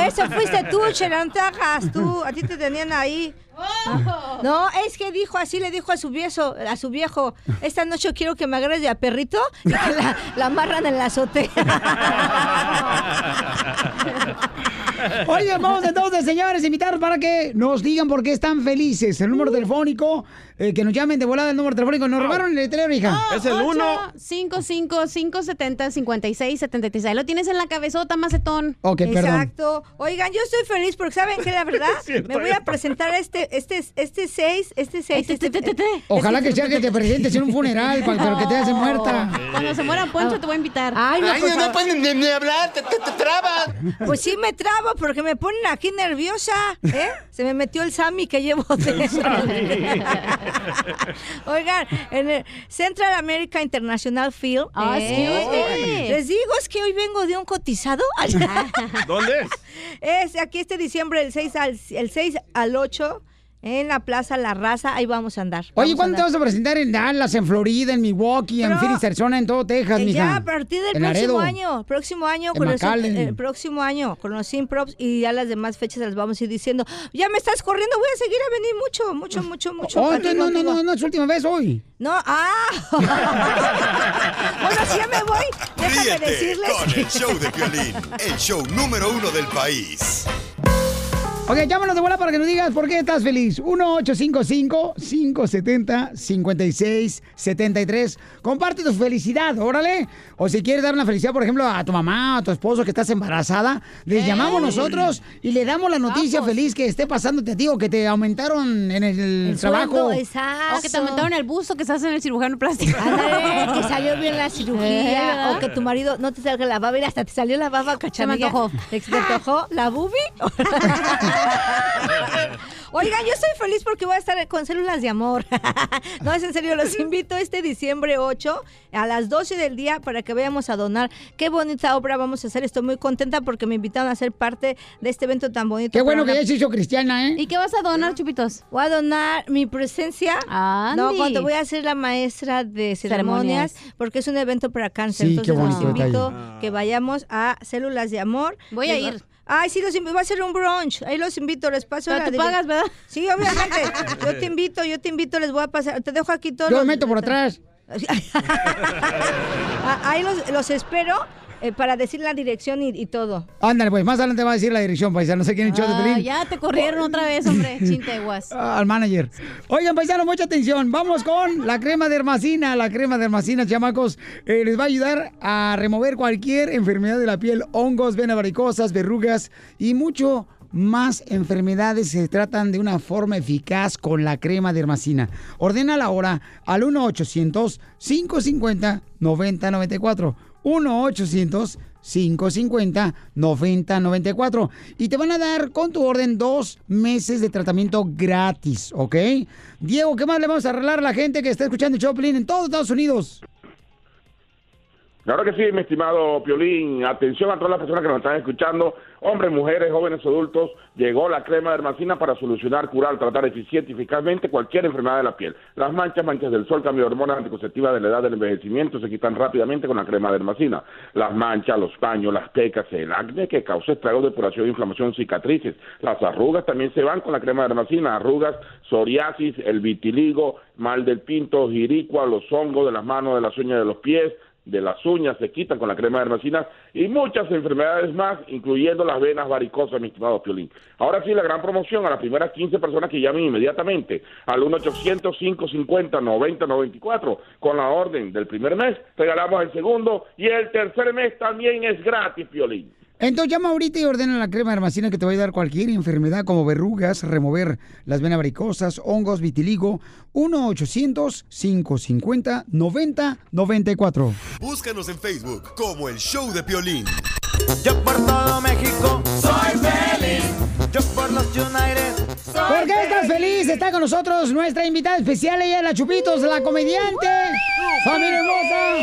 Eso fuiste tú, Chela, hagas tú. A ti te tenían ahí. No, es que dijo así, le dijo a su viejo, a su viejo, esta noche quiero que me agarres de a perrito y que la, la amarran en la azotea. Oigan, vamos entonces, señores, invitarlos para que nos digan por qué están felices. El número telefónico, eh, que nos llamen de volada el número telefónico. Nos robaron el letrero, hija. Es el uno. 55 570 56 76. Ahí lo tienes en la cabezota, macetón. Ok, perdón. Exacto. Oigan, yo estoy feliz porque saben que la verdad cierto, me voy a presentar este este este 6, este 6, este Ojalá que sea que te presentes en un funeral, pa- pero que te hagas muerta. Cuando se muera Poncho te voy a invitar. Ay, no, Ay, por no, favor. puedes ni, ni hablar, te, te, te trabas. Pues sí me trabo porque me ponen aquí nerviosa, ¿eh? Se me metió el Sammy que llevo dentro. Oigan, en el Central America International Field. Ah, me. Les digo, es que hoy vengo de un cotizado. ¿Dónde es? Es aquí este diciembre, el 6 al, el 6 al 8. En la Plaza La Raza, ahí vamos a andar. Oye, Vamos ¿cuándo te vas a presentar en Dallas, en Florida, en Milwaukee, en Phoenix, Arizona, en todo Texas, Eh, mija? Ya a partir del próximo año, próximo año con los, el próximo año con los improps y ya las demás fechas las vamos a ir diciendo. Ya me estás corriendo, voy a seguir a venir mucho, mucho, mucho, mucho. Oh, no, no, no, no es última vez hoy. No, ah. bueno, si ya me voy, déjame Ríete decirles. con el show de Piolín, el show número uno del país. Ok, llámanos de vuelta para que nos digas por qué estás feliz. 1-855-570-5673. Comparte tu felicidad, órale. O si quieres dar una felicidad, por ejemplo, a tu mamá, a tu esposo que estás embarazada, les llamamos nosotros y le damos la noticia feliz que esté pasándote a ti o que te aumentaron en el, trabajo. O que te aumentaron el busto que estás en el cirujano plástico. Ándale, que salió bien la Eh, cirugía ¿verdad? o que tu marido no te salga la baba y hasta te salió la baba cachanilla. antojó. ¿Se te antojó la boobie? Oigan, yo estoy feliz porque voy a estar con células de amor. no, es en serio, los invito este diciembre 8 a las 12 del día para que vayamos a donar. Qué bonita obra vamos a hacer. Estoy muy contenta porque me invitaron a ser parte de este evento tan bonito. Qué bueno que ya se hizo cristiana, ¿eh? ¿Y qué vas a donar, Chupitos? Voy a donar mi presencia. No, cuando voy a ser la maestra de ceremonias, Ceremonias. porque es un evento para cáncer. Sí, qué Entonces los invito detalle. que vayamos a Células de Amor. Voy a ir. Ay, sí, los invito. Va a ser un brunch. Ahí los invito, les paso Pero la tú pagas, ¿verdad? Sí, obviamente. yo te invito, yo te invito, les voy a pasar. Te dejo aquí todos Yo me los- meto por atrás. Ah, Ahí los, los espero eh, para decir la dirección y, y todo. Ándale, pues más adelante va a decir la dirección, paisano. No sé quién de Ah, Pelín. ya te corrieron otra vez, hombre. Chinteguas. Ah, al manager. Oigan, paisano, mucha atención. Vamos con la crema de hermacina. La crema de hermacina, chamacos, eh, les va a ayudar a remover cualquier enfermedad de la piel, hongos, venas varicosas, verrugas y mucho más enfermedades se tratan de una forma eficaz con la crema de hermacina. Ordena la hora al 1-800-550-9094. 1-800-550-9094. Y te van a dar con tu orden dos meses de tratamiento gratis, ¿ok? Diego, ¿qué más le vamos a arreglar a la gente que está escuchando Choplin en todos Estados Unidos? Claro que sí, mi estimado Piolín. Atención a todas las personas que nos están escuchando, hombres, mujeres, jóvenes, adultos. Llegó la crema de para solucionar, curar, tratar eficiente y eficazmente cualquier enfermedad de la piel. Las manchas, manchas del sol, cambio de hormonas anticonceptivas de la edad del envejecimiento se quitan rápidamente con la crema de hermacina. Las manchas, los paños, las pecas, el acné que causa estragos, depuración, inflamación, cicatrices. Las arrugas también se van con la crema de hermacina. Arrugas, psoriasis, el vitiligo, mal del pinto, jiricua, los hongos de las manos, de las uñas de los pies, de las uñas se quitan con la crema de hermacina y muchas enfermedades más, incluyendo las venas varicosas, mi estimado Piolín. Ahora sí, la gran promoción a las primeras 15 personas que llamen inmediatamente al 1-800-550-9094 con la orden del primer mes, regalamos el segundo y el tercer mes también es gratis, Piolín. Entonces llama ahorita y ordena la crema de hermacina que te va a ayudar cualquier enfermedad como verrugas, remover las venas varicosas, hongos, vitiligo. 1-800-550-9094. Búscanos en Facebook como el show de Piolín. Yo por todo México soy feliz. Yo por los United ¿Por qué estás feliz? Está con nosotros nuestra invitada especial, ella es la Chupitos, la comediante. Familia hermosa.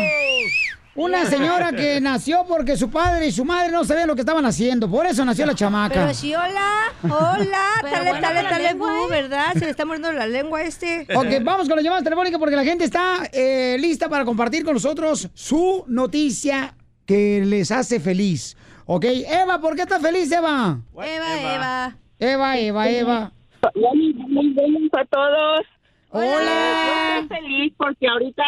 Una señora que nació porque su padre y su madre no sabían lo que estaban haciendo. Por eso nació la chamaca. Pero sí, hola, hola, tale, tale, tale, bu, ¿eh? ¿verdad? Se le está muriendo la lengua a este. Ok, vamos con la llamada telefónica porque la gente está eh, lista para compartir con nosotros su noticia que les hace feliz. Ok, Eva, ¿por qué estás feliz, Eva? Eva, Eva. Eva, Eva, Eva. Muy buenos a todos. Hola. Yo estoy feliz porque ahorita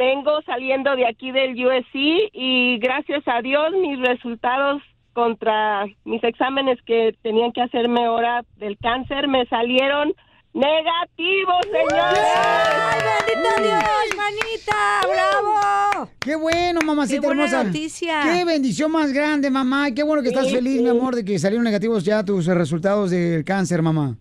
vengo saliendo de aquí del USC y gracias a Dios mis resultados contra mis exámenes que tenían que hacerme ahora del cáncer me salieron negativos, señores. ¡Ay, bendito Dios, manita! ¡Bravo! Qué bueno, mamacita Qué buena hermosa. noticia. Qué bendición más grande, mamá. Qué bueno que estás Sí, feliz, sí. mi amor, de que salieron negativos ya tus resultados del cáncer, mamá.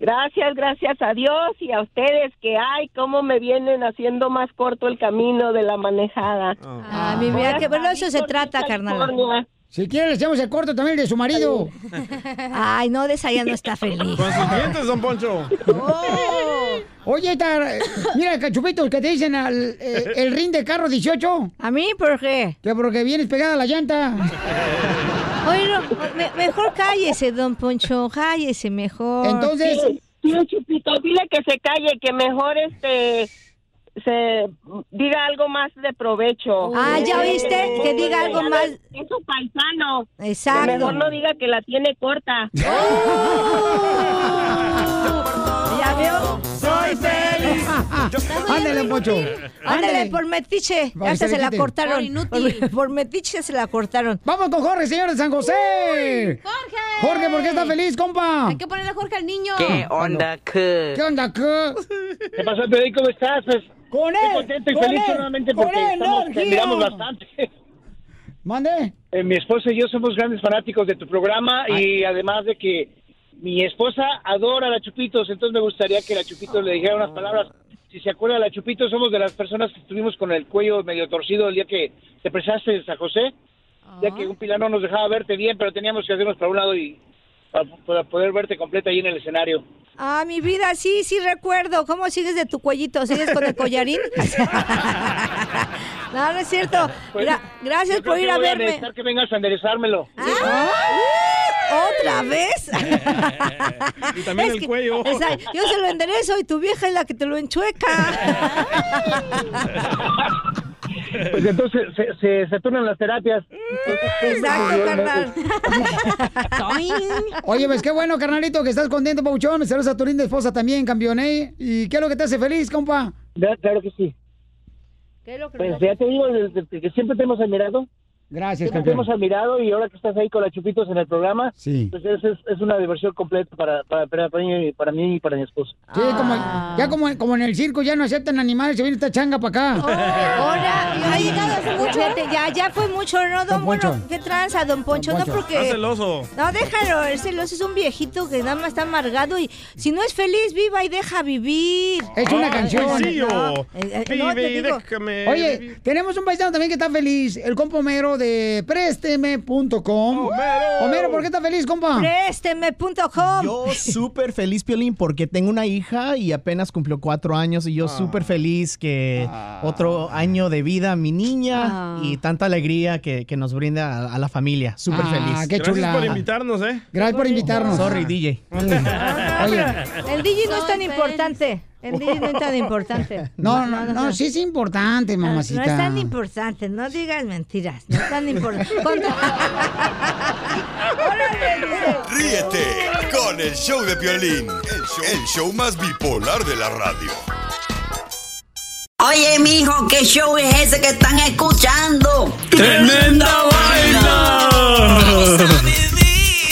Gracias, gracias a Dios y a ustedes que hay, cómo me vienen haciendo más corto el camino de la manejada. Ah, mi vida, que bueno, eso se trata, carnal. Si quieres, le echamos el corto también el de su marido. Ay, no, de esa ya no está feliz. Con sus dientes, don Poncho. Oye, esta, mira, cachupitos, que te dicen al, eh, el ring de carro 18. ¿A mí por qué? Que porque vienes pegada a la llanta. Oye, no, Me- mejor cállese, don Poncho, cállese mejor. Sí, sí, Chupito, dile que se calle, que mejor este se diga algo más de provecho. Ah, ¿ya oíste? Que diga algo más. Es su paisano. Exacto. Que mejor no diga que la tiene corta. ¿Ya? Soy feliz. Ándale, Poncho. Ándale, por metiche. Ya se la cortaron. Por inútil. Por, por metiche se la cortaron. Vamos con Jorge, señor de San José. Jorge. Jorge, ¿por qué está feliz, compa? Hay que ponerle a Jorge al niño. ¿Qué onda, ¿Qué onda, qué? ¿Qué pasó, Pedro? ¿Cómo estás? Pues, con estoy él, contento y feliz él, nuevamente con porque estamos, miramos bastante. ¿Mande? Eh, mi esposa y yo somos grandes fanáticos de tu programa y además de que mi esposa adora a la Chupitos, entonces me gustaría que la Chupitos le dijera unas palabras. Si se acuerda, la Chupitos somos de las personas que estuvimos con el cuello medio torcido el día que te prestaste en San José, ya que un pilar no nos dejaba verte bien, pero teníamos que hacernos para un lado y para, para poder verte completa ahí en el escenario. Ah, mi vida, sí, sí recuerdo. ¿Cómo sigues de tu cuellito? ¿Sigues con el collarín? no, no es cierto. Gra- gracias por ir a verme. que vengas a enderezármelo. Ah, ¿Otra vez? Y también Es el que- cuello. Esa- yo se lo enderezo y tu vieja es la que te lo enchueca. Pues entonces se, se, se turnan las terapias. Exacto, carnal. Oye, pues qué bueno, carnalito, que estás contento, Pauchón. Saludos a tu linda esposa también, campeón, ¿eh? ¿Y qué es lo que te hace feliz, compa? Claro que sí. ¿Qué es lo que Pues ya te digo, desde que siempre te hemos admirado. Gracias, Siempre te campeón. hemos admirado y ahora que estás ahí con la Chupitos en el programa, Sí. pues es, es, es una diversión completa para, para, para, para mí, para mí y para mi esposa. Sí, como, ya como, como en el circo ya no aceptan animales, se viene esta changa para acá. Ahora, ya ha llegado hace mucho. Ya, ya fue mucho, ¿no, don Don Poncho. Bueno? ¿Qué tranza, don Poncho? Don No, Poncho. porque... Está celoso. No, déjalo, el celoso es un viejito que nada más está amargado y si no es feliz, viva y deja vivir. Es una canción. sencillo. No, eh, eh, no, te Vive y digo, déjame Oye, vivir. tenemos un paisano también que está feliz, el compa Homero de présteme.com. Homero, ¿por qué está feliz, compa? Présteme.com. Yo súper feliz, Piolín, porque tengo una hija y apenas cumplió cuatro años y yo súper feliz que otro año de vida a mi niña Ah. y tanta alegría que, que nos brinda a, a la familia. Súper Ah, feliz. qué Gracias chula. por invitarnos, ¿eh? Gracias por invitarnos. Sorry, DJ. Oye. El DJ no es tan importante. El DJ no es tan importante. No, no, no, sí es importante, No, mamacita. No es tan importante, no digas mentiras, no es tan importante. Ríete con el show de Piolín, el show, el show más bipolar de la radio. Oye, mijo, ¿qué show es ese que están escuchando? ¡Tremenda vaina!